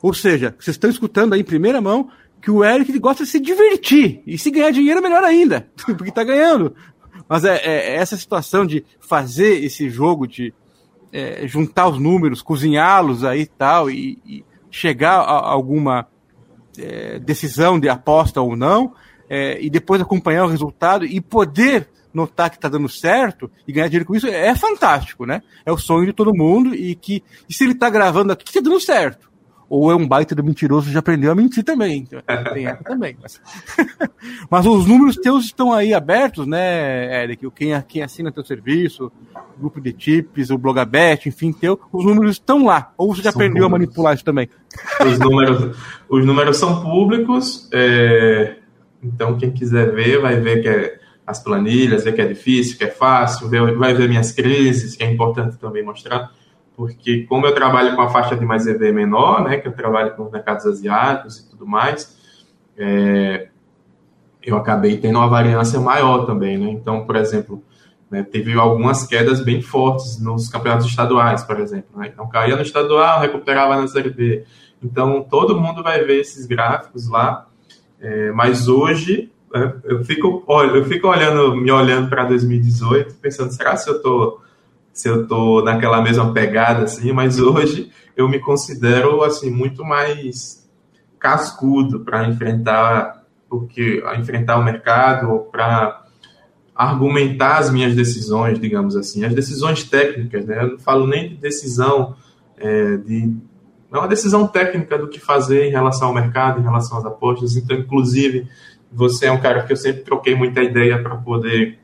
Ou seja, vocês estão escutando aí em primeira mão que o Eric gosta de se divertir. E se ganhar dinheiro, melhor ainda, porque está ganhando. Mas é, é, essa situação de fazer esse jogo, de é, juntar os números, cozinhá-los aí tal, e, e chegar a alguma é, decisão de aposta ou não, é, e depois acompanhar o resultado e poder notar que está dando certo e ganhar dinheiro com isso é fantástico, né? É o sonho de todo mundo e que e se ele está gravando aqui, está dando certo. Ou é um baita de mentiroso já aprendeu a mentir também. Então, tem essa também. Mas... mas... os números teus estão aí abertos, né, Eric? Quem, quem assina teu serviço, grupo de tips, o Blogabet, enfim, teu, os números estão lá. Ou você já são aprendeu públicos. a manipular isso também? Os números, os números são públicos, é... então quem quiser ver vai ver que é as planilhas, ver que é difícil, que é fácil, vai ver minhas crises, que é importante também mostrar porque como eu trabalho com a faixa de mais EV menor, né, que eu trabalho com os mercados asiáticos e tudo mais, é, eu acabei tendo uma variância maior também, né? Então, por exemplo, né, teve algumas quedas bem fortes nos campeonatos estaduais, por exemplo. Né? Então, caía no estadual, recuperava na Série B. Então, todo mundo vai ver esses gráficos lá, é, mas hoje né, eu fico, eu fico olhando, me olhando para 2018, pensando, será que eu estou se eu estou naquela mesma pegada, assim, mas hoje eu me considero, assim, muito mais cascudo para enfrentar porque enfrentar o mercado ou para argumentar as minhas decisões, digamos assim, as decisões técnicas, né? Eu não falo nem de decisão é, de não é uma decisão técnica do que fazer em relação ao mercado, em relação às apostas. Então, inclusive, você é um cara que eu sempre troquei muita ideia para poder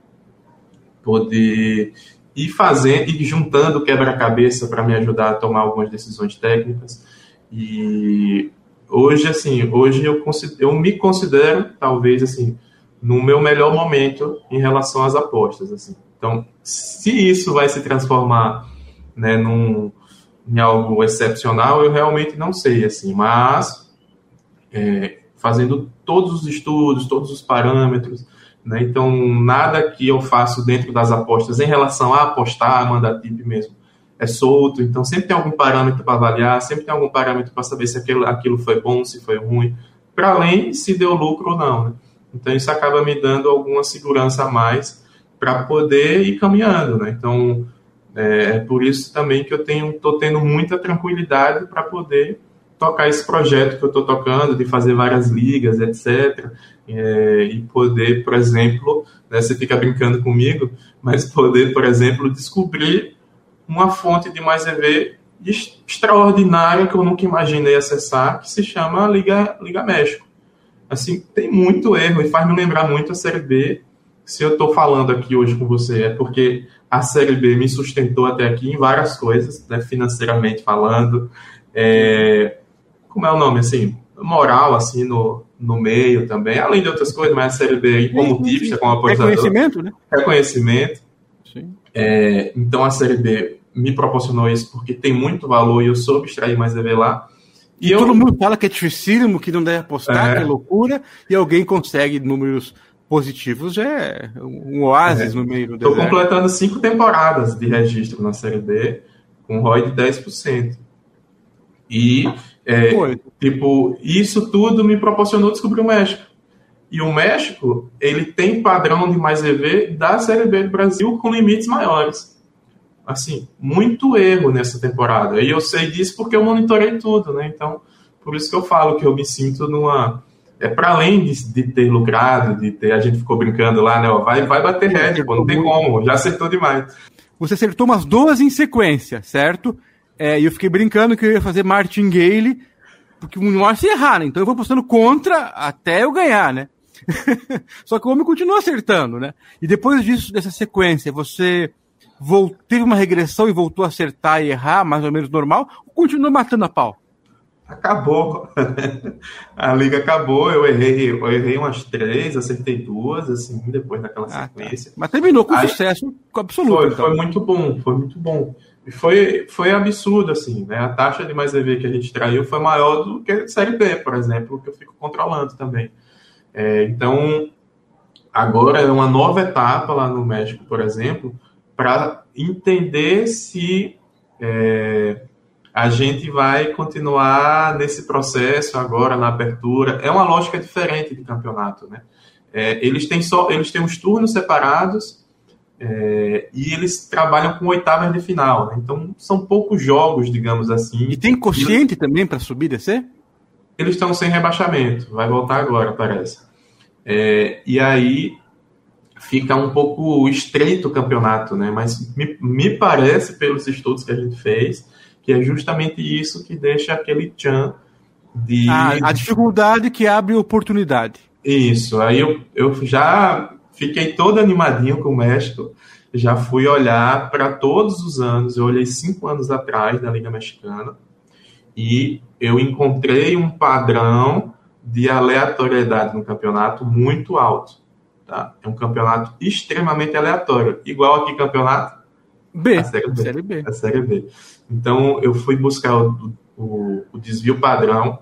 poder e fazendo e juntando quebra-cabeça para me ajudar a tomar algumas decisões técnicas. E hoje, assim, hoje eu, eu me considero, talvez, assim, no meu melhor momento em relação às apostas, assim. Então, se isso vai se transformar, né, num, em algo excepcional, eu realmente não sei, assim, mas é, fazendo todos os estudos, todos os parâmetros, né? Então, nada que eu faço dentro das apostas em relação a apostar, mandar tip mesmo, é solto. Então, sempre tem algum parâmetro para avaliar, sempre tem algum parâmetro para saber se aquilo, aquilo foi bom, se foi ruim, para além se deu lucro ou não. Né? Então, isso acaba me dando alguma segurança a mais para poder ir caminhando. Né? Então, é, é por isso também que eu estou tendo muita tranquilidade para poder tocar esse projeto que eu estou tocando, de fazer várias ligas, etc. É, e poder, por exemplo, né, você fica brincando comigo, mas poder, por exemplo, descobrir uma fonte de mais EV extraordinária que eu nunca imaginei acessar, que se chama Liga, Liga México. Assim, tem muito erro e faz me lembrar muito a Série B. Se eu estou falando aqui hoje com você, é porque a Série B me sustentou até aqui em várias coisas, né, financeiramente falando, é, como é o nome, assim, moral, assim, no, no meio também, além de outras coisas, mas a Série B como tipista, como apostador. Reconhecimento, né? Reconhecimento. Sim. É, então a Série B me proporcionou isso porque tem muito valor e eu soube extrair mais EV lá. E, eu... todo mundo fala que é dificílimo, que não deve apostar, é. que é loucura, e alguém consegue números positivos, é um oásis é. no meio do Estou completando cinco temporadas de registro na Série B, com ROI de 10%. E É, tipo, isso tudo me proporcionou descobrir o México. E o México, ele tem padrão de mais EV da Série B do Brasil com limites maiores. Assim, muito erro nessa temporada. E eu sei disso porque eu monitorei tudo, né? Então, por isso que eu falo que eu me sinto numa. É para além de, de, ter lucrado, de ter. A gente ficou brincando lá, né? Ó, vai, vai bater pô, não tem como, já acertou demais. Você acertou umas duas em sequência, certo? É, e eu fiquei brincando que eu ia fazer Martingale, porque não acho errar, né? Então eu vou postando contra até eu ganhar, né? Só que o homem continua acertando, né? E depois disso, dessa sequência, você teve uma regressão e voltou a acertar e errar, mais ou menos normal, ou continuou matando a pau? Acabou. a liga acabou, eu errei, eu errei umas três, acertei duas, assim, depois daquela ah, sequência. Tá. Mas terminou com Aí, sucesso absoluto. Foi, então. foi muito bom, foi muito bom. E foi, foi absurdo, assim, né? A taxa de mais EV que a gente traiu foi maior do que a Série B, por exemplo, que eu fico controlando também. É, então, agora é uma nova etapa lá no México, por exemplo, para entender se é, a gente vai continuar nesse processo agora na abertura. É uma lógica diferente de campeonato, né? É, eles têm só, eles têm os turnos separados é, e eles trabalham com oitavas de final. Né? Então são poucos jogos, digamos assim. E tem quociente e, também para subir e descer? Eles estão sem rebaixamento. Vai voltar agora, parece. É, e aí fica um pouco estreito o campeonato, né? Mas me, me parece, pelos estudos que a gente fez, que é justamente isso que deixa aquele tchan de. a dificuldade que abre oportunidade. Isso. Aí eu, eu já fiquei todo animadinho com o México. Já fui olhar para todos os anos. Eu olhei cinco anos atrás da Liga Mexicana e eu encontrei um padrão de aleatoriedade no campeonato muito alto. Tá? É um campeonato extremamente aleatório. Igual aqui campeonato B, a série B. Série B. A série B. Então eu fui buscar o, o, o desvio padrão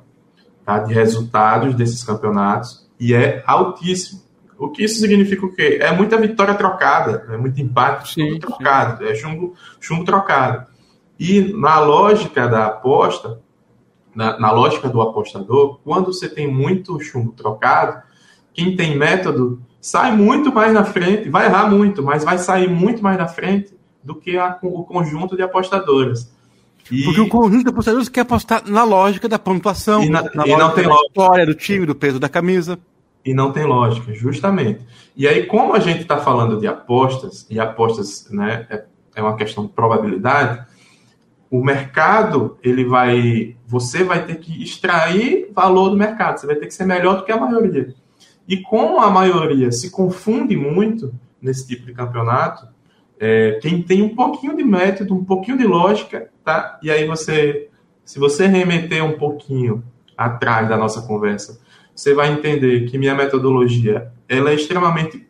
tá, de resultados desses campeonatos e é altíssimo. O que isso significa o quê? É muita vitória trocada, é muito empate sim, trocado, sim. é chumbo, chumbo trocado. E na lógica da aposta, na, na, lógica do apostador, quando você tem muito chumbo trocado, quem tem método sai muito mais na frente, vai errar muito, mas vai sair muito mais na frente do que a, o conjunto de apostadoras. E... Porque o conjunto de apostadores quer apostar na lógica da pontuação, e na, na e não tem da história do time, do peso da camisa. E não tem lógica, justamente. E aí, como a gente está falando de apostas, e apostas né, é, é uma questão de probabilidade, o mercado, ele vai. Você vai ter que extrair valor do mercado, você vai ter que ser melhor do que a maioria. E como a maioria se confunde muito nesse tipo de campeonato, é, quem tem um pouquinho de método, um pouquinho de lógica, tá? E aí você, se você remeter um pouquinho atrás da nossa conversa, você vai entender que minha metodologia ela é extremamente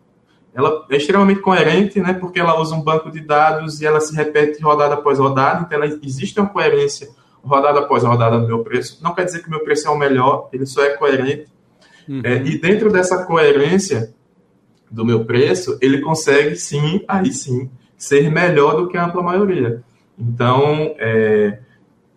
ela é extremamente coerente, né? Porque ela usa um banco de dados e ela se repete rodada após rodada, então ela, existe uma coerência rodada após rodada do meu preço. Não quer dizer que o meu preço é o melhor, ele só é coerente. Uhum. É, e dentro dessa coerência do meu preço, ele consegue sim, aí sim, ser melhor do que a ampla maioria. Então, é, é,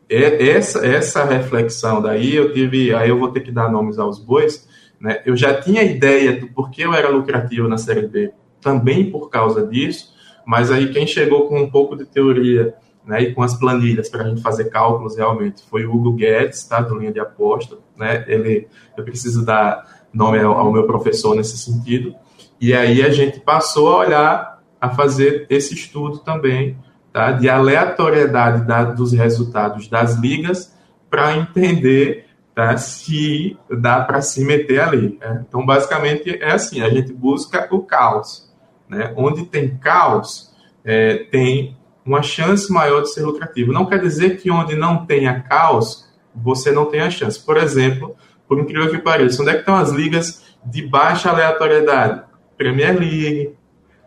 essa, essa reflexão daí, eu tive, aí eu vou ter que dar nomes aos bois, né? Eu já tinha ideia do porquê eu era lucrativo na Série B, também por causa disso, mas aí quem chegou com um pouco de teoria né, e com as planilhas para a gente fazer cálculos realmente foi o Hugo Guedes, tá, do Linha de Aposta. Né? Ele, eu preciso dar nome ao, ao meu professor nesse sentido. E aí a gente passou a olhar, a fazer esse estudo também tá, de aleatoriedade da, dos resultados das ligas para entender tá? se dá para se meter ali. Né? Então, basicamente, é assim: a gente busca o caos. Né? Onde tem caos, é, tem uma chance maior de ser lucrativo. Não quer dizer que onde não tenha caos, você não tenha chance. Por exemplo, por incrível que pareça, onde é que estão as ligas de baixa aleatoriedade? Premier League.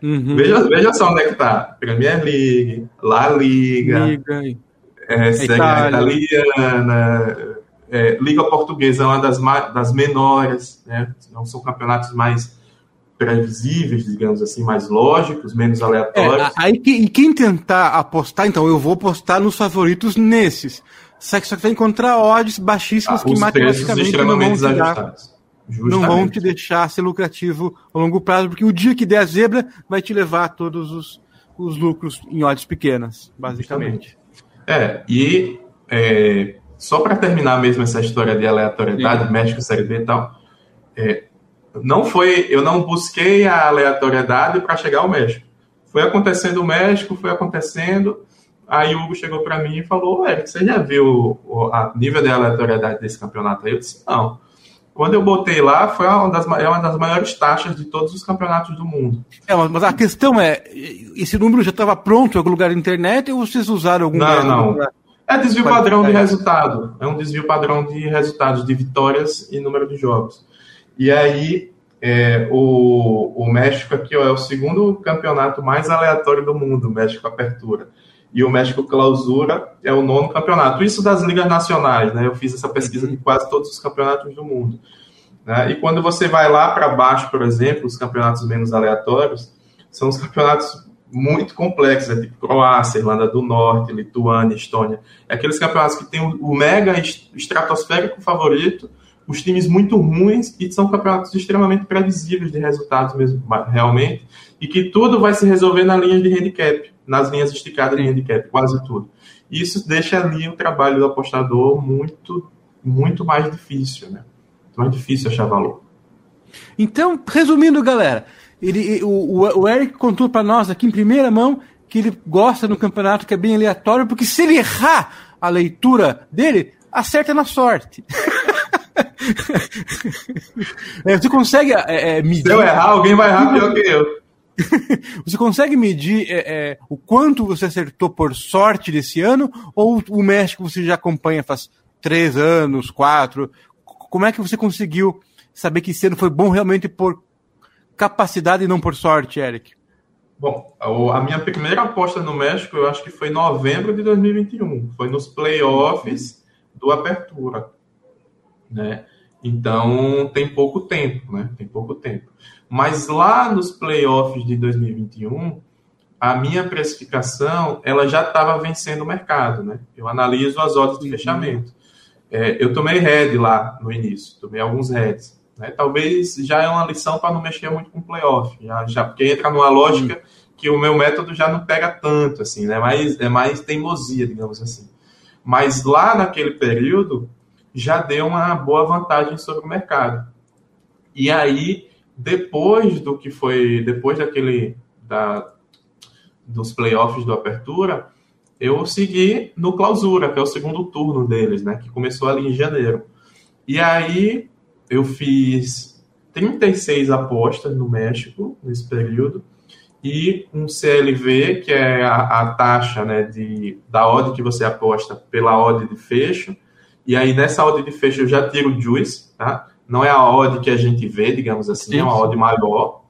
Uhum. Veja, veja só onde é que está. Premier League, La Liga, Liga. É, Italiana, é, Liga Portuguesa é uma das, das menores, né? Não são campeonatos mais previsíveis, digamos assim, mais lógicos, menos aleatórios. É, aí e quem tentar apostar, então eu vou apostar nos favoritos nesses. Só que você vai encontrar odds baixíssimas Ah, que matematicamente não vão, dar, desajustados. não vão Justamente. te deixar ser lucrativo a longo prazo, porque o dia que der a zebra vai te levar a todos os, os lucros em odds pequenas, basicamente. É, e é, só para terminar mesmo essa história de aleatoriedade, México, Série B e tal, é, não foi, eu não busquei a aleatoriedade para chegar ao México. Foi acontecendo o México, foi acontecendo, aí o Hugo chegou para mim e falou, Eric, você já viu o a nível de aleatoriedade desse campeonato aí? Eu disse, não. Quando eu botei lá, foi uma das, é uma das maiores taxas de todos os campeonatos do mundo. É, mas- a questão é, esse número já estava pronto em algum lugar na internet ou vocês usaram algum Não, não. É desvio Pode padrão de resultado. É um desvio padrão de resultados, de vitórias e número de jogos. E aí, é, o, o México aqui ó, é o segundo campeonato mais aleatório do mundo, o México Apertura. E o México Clausura é o nono campeonato. Isso das ligas nacionais, né? Eu fiz essa pesquisa de quase todos os campeonatos do mundo. né? E quando você vai lá para baixo, por exemplo, os campeonatos menos aleatórios, são os campeonatos muito complexos, é tipo Croácia, Irlanda do Norte, Lituânia, Estônia. É aqueles campeonatos que tem o, mega est- estratosférico favorito, os times muito ruins e são campeonatos extremamente previsíveis de resultados mesmo, realmente, e que tudo vai se resolver na linha de handicap, nas linhas esticadas de handicap, quase tudo. Isso deixa ali o trabalho do apostador muito, muito mais difícil, né? Muito mais difícil achar valor. Então, resumindo, galera, ele, o, o- o Eric contou para nós aqui em primeira mão que ele gosta no campeonato que é bem aleatório, porque se ele errar a leitura dele, acerta na sorte. É, você consegue é, é, medir. Se eu errar, alguém vai errar pior que eu. Você consegue medir é, é, o quanto você acertou por sorte desse ano? Ou o México você já acompanha faz três anos, quatro? Como é que você conseguiu saber que esse ano foi bom realmente por capacidade e não por sorte, Eric? Bom, a minha primeira aposta no México, eu acho que foi em novembro de 2021. Foi nos playoffs do Apertura. Né? Então, tem pouco tempo, né? Tem pouco tempo. Mas lá nos playoffs de 2021, a minha precificação, ela já estava vencendo o mercado, né? Eu analiso as odds de fechamento. É, eu tomei head lá no início, tomei alguns heads. Né? Talvez já é uma lição para não mexer muito com playoff, já, já, porque entra numa lógica que o meu método já não pega tanto, assim, né? Mais, é mais teimosia, digamos assim. Mas lá naquele período já deu uma boa vantagem sobre o mercado. E aí, depois do que foi, depois daquele da, dos playoffs do Apertura, eu segui no Clausura, que é o segundo turno deles, né? Que começou ali em janeiro. E aí eu fiz 36 apostas no México nesse período e um CLV, que é a, a taxa né, de, da odd que você aposta pela odd de fecho. E aí nessa odd de fecho eu já tiro o juice, tá? Não é a odd que a gente vê, digamos assim, é uma odd maior.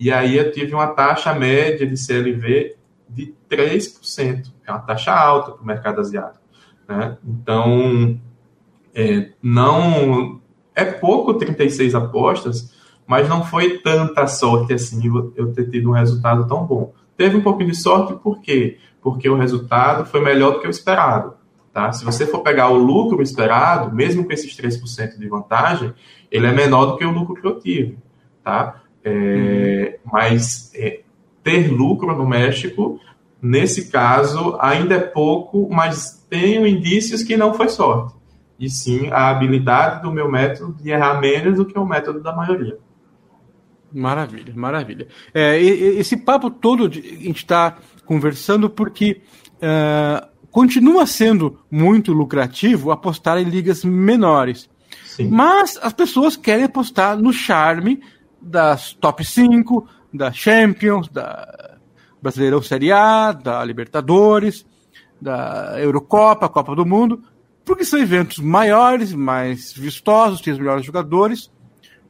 E aí eu tive uma taxa média de CLV de 3%. É uma taxa alta para o mercado asiático. Né? Então, é, não é pouco 36 apostas, mas não foi tanta sorte assim eu ter tido um resultado tão bom. Teve um pouquinho de sorte, por quê? Porque o resultado foi melhor do que o esperado. Tá? Se você for pegar o lucro esperado, mesmo com esses 3% de vantagem, ele é menor do que o lucro que eu tive. Tá? É, Mas é, ter lucro no México, nesse caso, ainda é pouco, mas tenho indícios que não foi sorte. E sim a habilidade do meu método de errar menos do que o método da maioria. Maravilha, maravilha. É, esse papo todo a gente está conversando porque uh, continua sendo muito lucrativo apostar em ligas menores. Mas as pessoas querem apostar no charme das top 5, da Champions, da Brasileirão Série A, da Libertadores, da Eurocopa, Copa do Mundo, porque são eventos maiores, mais vistosos, tem os melhores jogadores,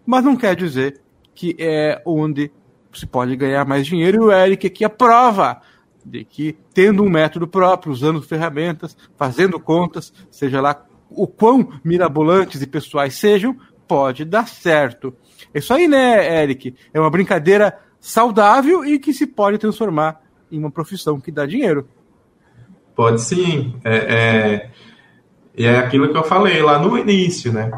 mas não quer dizer que é onde se pode ganhar mais dinheiro. E o Eric aqui aprova de que, tendo um método próprio, usando ferramentas, fazendo contas, seja lá o quão mirabolantes e pessoais sejam, pode dar certo. É isso aí, né, Eric? É uma brincadeira saudável e que se pode transformar em uma profissão que dá dinheiro. Pode sim. É, é... É aquilo que eu falei lá no início, né?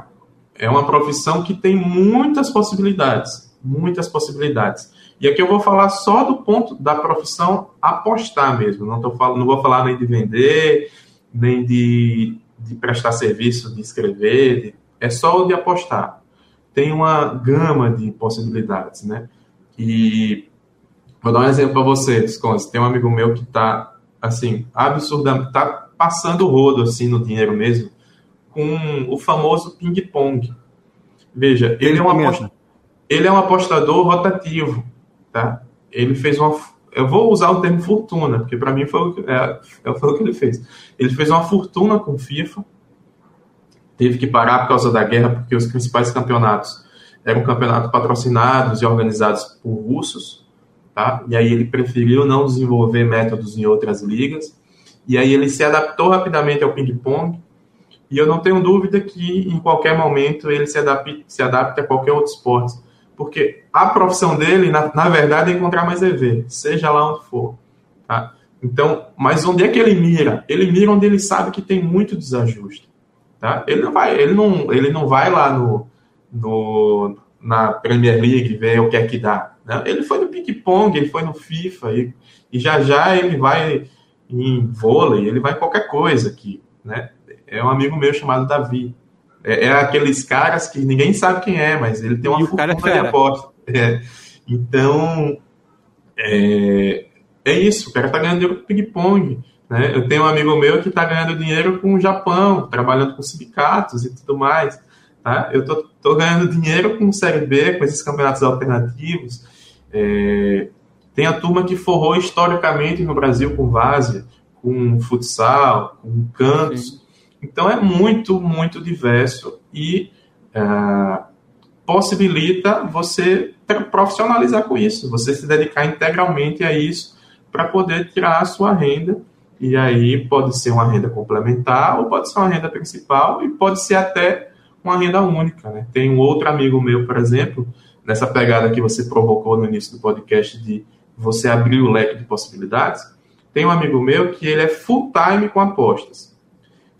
É uma profissão que tem muitas possibilidades, muitas possibilidades. E aqui eu vou falar só do ponto da profissão apostar mesmo. Não, tô não vou falar nem de vender, nem de, de prestar serviço, de escrever. De, é só o de apostar. Tem uma gama de possibilidades, né? E vou dar um exemplo para você, Desconce. Tem um amigo meu que está, assim, absurdamente, está passando o rodo assim no dinheiro mesmo, com o famoso ping-pong. Veja, ele, é um ele é um apostador rotativo, tá? Ele fez uma eu vou usar o termo fortuna, porque para mim foi o, que, é, é, foi o que ele fez. Ele fez uma fortuna com FIFA, teve que parar por causa da guerra, porque os principais campeonatos eram campeonatos patrocinados e organizados por russos, tá? E aí ele preferiu não desenvolver métodos em outras ligas e aí ele se adaptou rapidamente ao ping-pong. E eu não tenho dúvida que em qualquer momento ele se adapte, se adapte a qualquer outro esporte. Porque a profissão dele, na, na verdade, é encontrar mais EV, seja lá onde for. Tá? Então, mas onde é que ele mira? Ele mira onde ele sabe que tem muito desajuste. Tá? Ele, não vai, ele, não, ele não vai lá no, no, na Premier League ver o que é que dá. Né? Ele foi no ping-pong, ele foi no FIFA, e, e já já ele vai em vôlei, ele vai qualquer coisa aqui, né? É um amigo meu chamado Davi. É, é aqueles caras que ninguém sabe quem é, mas ele tem uma e fortuna é de aposta. É. Então, é, é isso, o cara tá ganhando dinheiro com ping-pong. Né? Eu tenho um amigo meu que está ganhando dinheiro com o Japão, trabalhando com sindicatos e tudo mais. Tá? Eu tô, tô ganhando dinheiro com Série B, com esses campeonatos alternativos. É, tem a turma que forrou historicamente no Brasil com várzea, com futsal, com cantos. Sim. Então é muito, muito diverso e é, possibilita você profissionalizar com isso, você se dedicar integralmente a isso para poder tirar a sua renda. E aí pode ser uma renda complementar ou pode ser uma renda principal e pode ser até uma renda única. Né? Tem um outro amigo meu, por exemplo, nessa pegada que você provocou no início do podcast de você abrir o leque de possibilidades. Tem um amigo meu que ele é full time com apostas.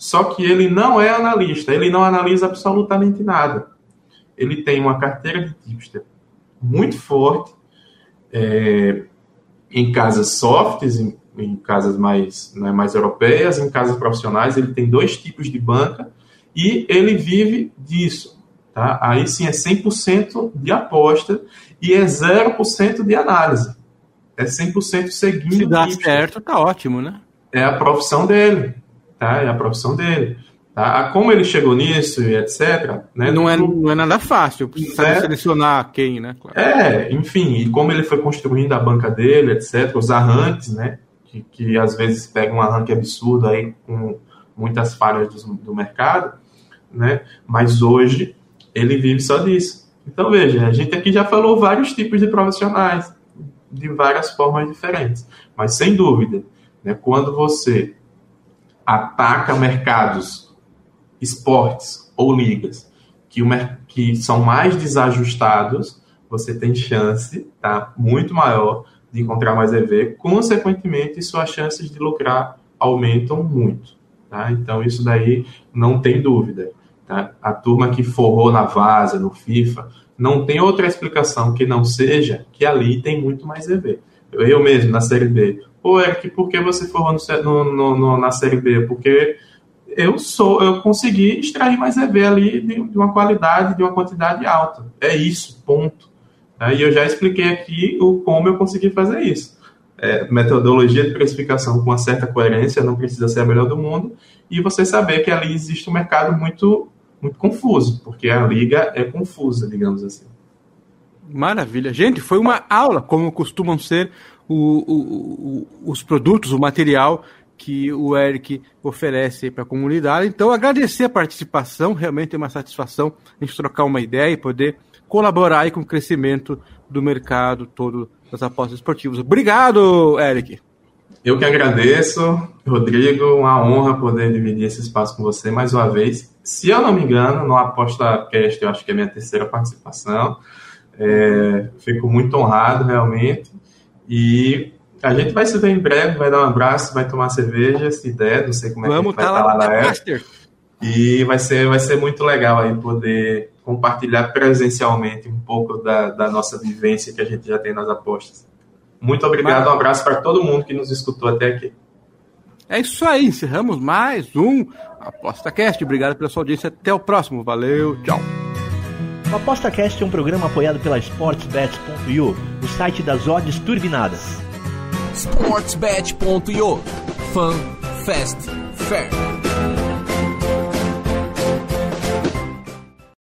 Só que ele não é analista, ele não analisa absolutamente nada. Ele tem uma carteira de tipster muito forte é, em casas softs, em, em casas mais, né, mais europeias, em casas profissionais. Ele tem dois tipos de banca e ele vive disso. Tá? Aí sim é 100% de aposta e é 0% de análise é 100% seguindo. Se dá certo, tá ótimo, né? É a profissão dele, tá? É a profissão dele. Tá? Como ele chegou nisso e etc. Né? Não, é, não é nada fácil, precisa é, selecionar quem, né? Claro. É, enfim, e como ele foi construindo a banca dele, etc., os arranques, né? Que, que às vezes pegam um arranque absurdo aí com muitas falhas do, do mercado, né? Mas hoje ele vive só disso. Então veja, a gente aqui já falou vários tipos de profissionais de várias formas diferentes. Mas, sem dúvida, né, quando você ataca mercados, esportes ou ligas que, o, que são mais desajustados, você tem chance tá, muito maior de encontrar mais EV. Consequentemente, suas chances de lucrar aumentam muito. Tá? Então, isso daí não tem dúvida. Tá? A turma que forrou na Vaza, no FIFA, não tem outra explicação que não seja que ali tem muito mais EV. Eu mesmo, na Série B. Pô, Eric, por que você formou no, no, no, na Série B? Porque eu sou, eu consegui extrair mais EV ali de, de uma qualidade, de uma quantidade alta. É isso, ponto. E eu já expliquei aqui o como eu consegui fazer isso. É, metodologia de precificação com uma certa coerência, não precisa ser a melhor do mundo, e você saber que ali existe um mercado muito muito confuso, porque a liga é confusa, digamos assim. Maravilha. Gente, foi uma aula, como costumam ser o, o, o, os produtos, o material que o Eric oferece para a comunidade. Então, agradecer a participação, realmente é uma satisfação a gente trocar uma ideia e poder colaborar com o crescimento do mercado todo das apostas esportivas. Obrigado, Eric. Eu que agradeço, Rodrigo, uma honra poder dividir esse espaço com você mais uma vez. Se eu não me engano, no Aposta Cast, eu acho que é a minha terceira participação. É, fico muito honrado, realmente. E a gente vai se ver em breve, vai dar um abraço, vai tomar cerveja, se der, não sei como é Vamos que vai estar tá lá, lá na Master. E vai ser, vai ser muito legal aí poder compartilhar presencialmente um pouco da, da nossa vivência que a gente já tem nas apostas. Muito obrigado, um abraço para todo mundo que nos escutou até aqui. É isso aí, encerramos mais um ApostaCast. Obrigado pela sua audiência. Até o próximo. Valeu, tchau. O ApostaCast é um programa apoiado pela SportsBet.io, o site das odds turbinadas. SportsBet.io Fun, Fast, Fair.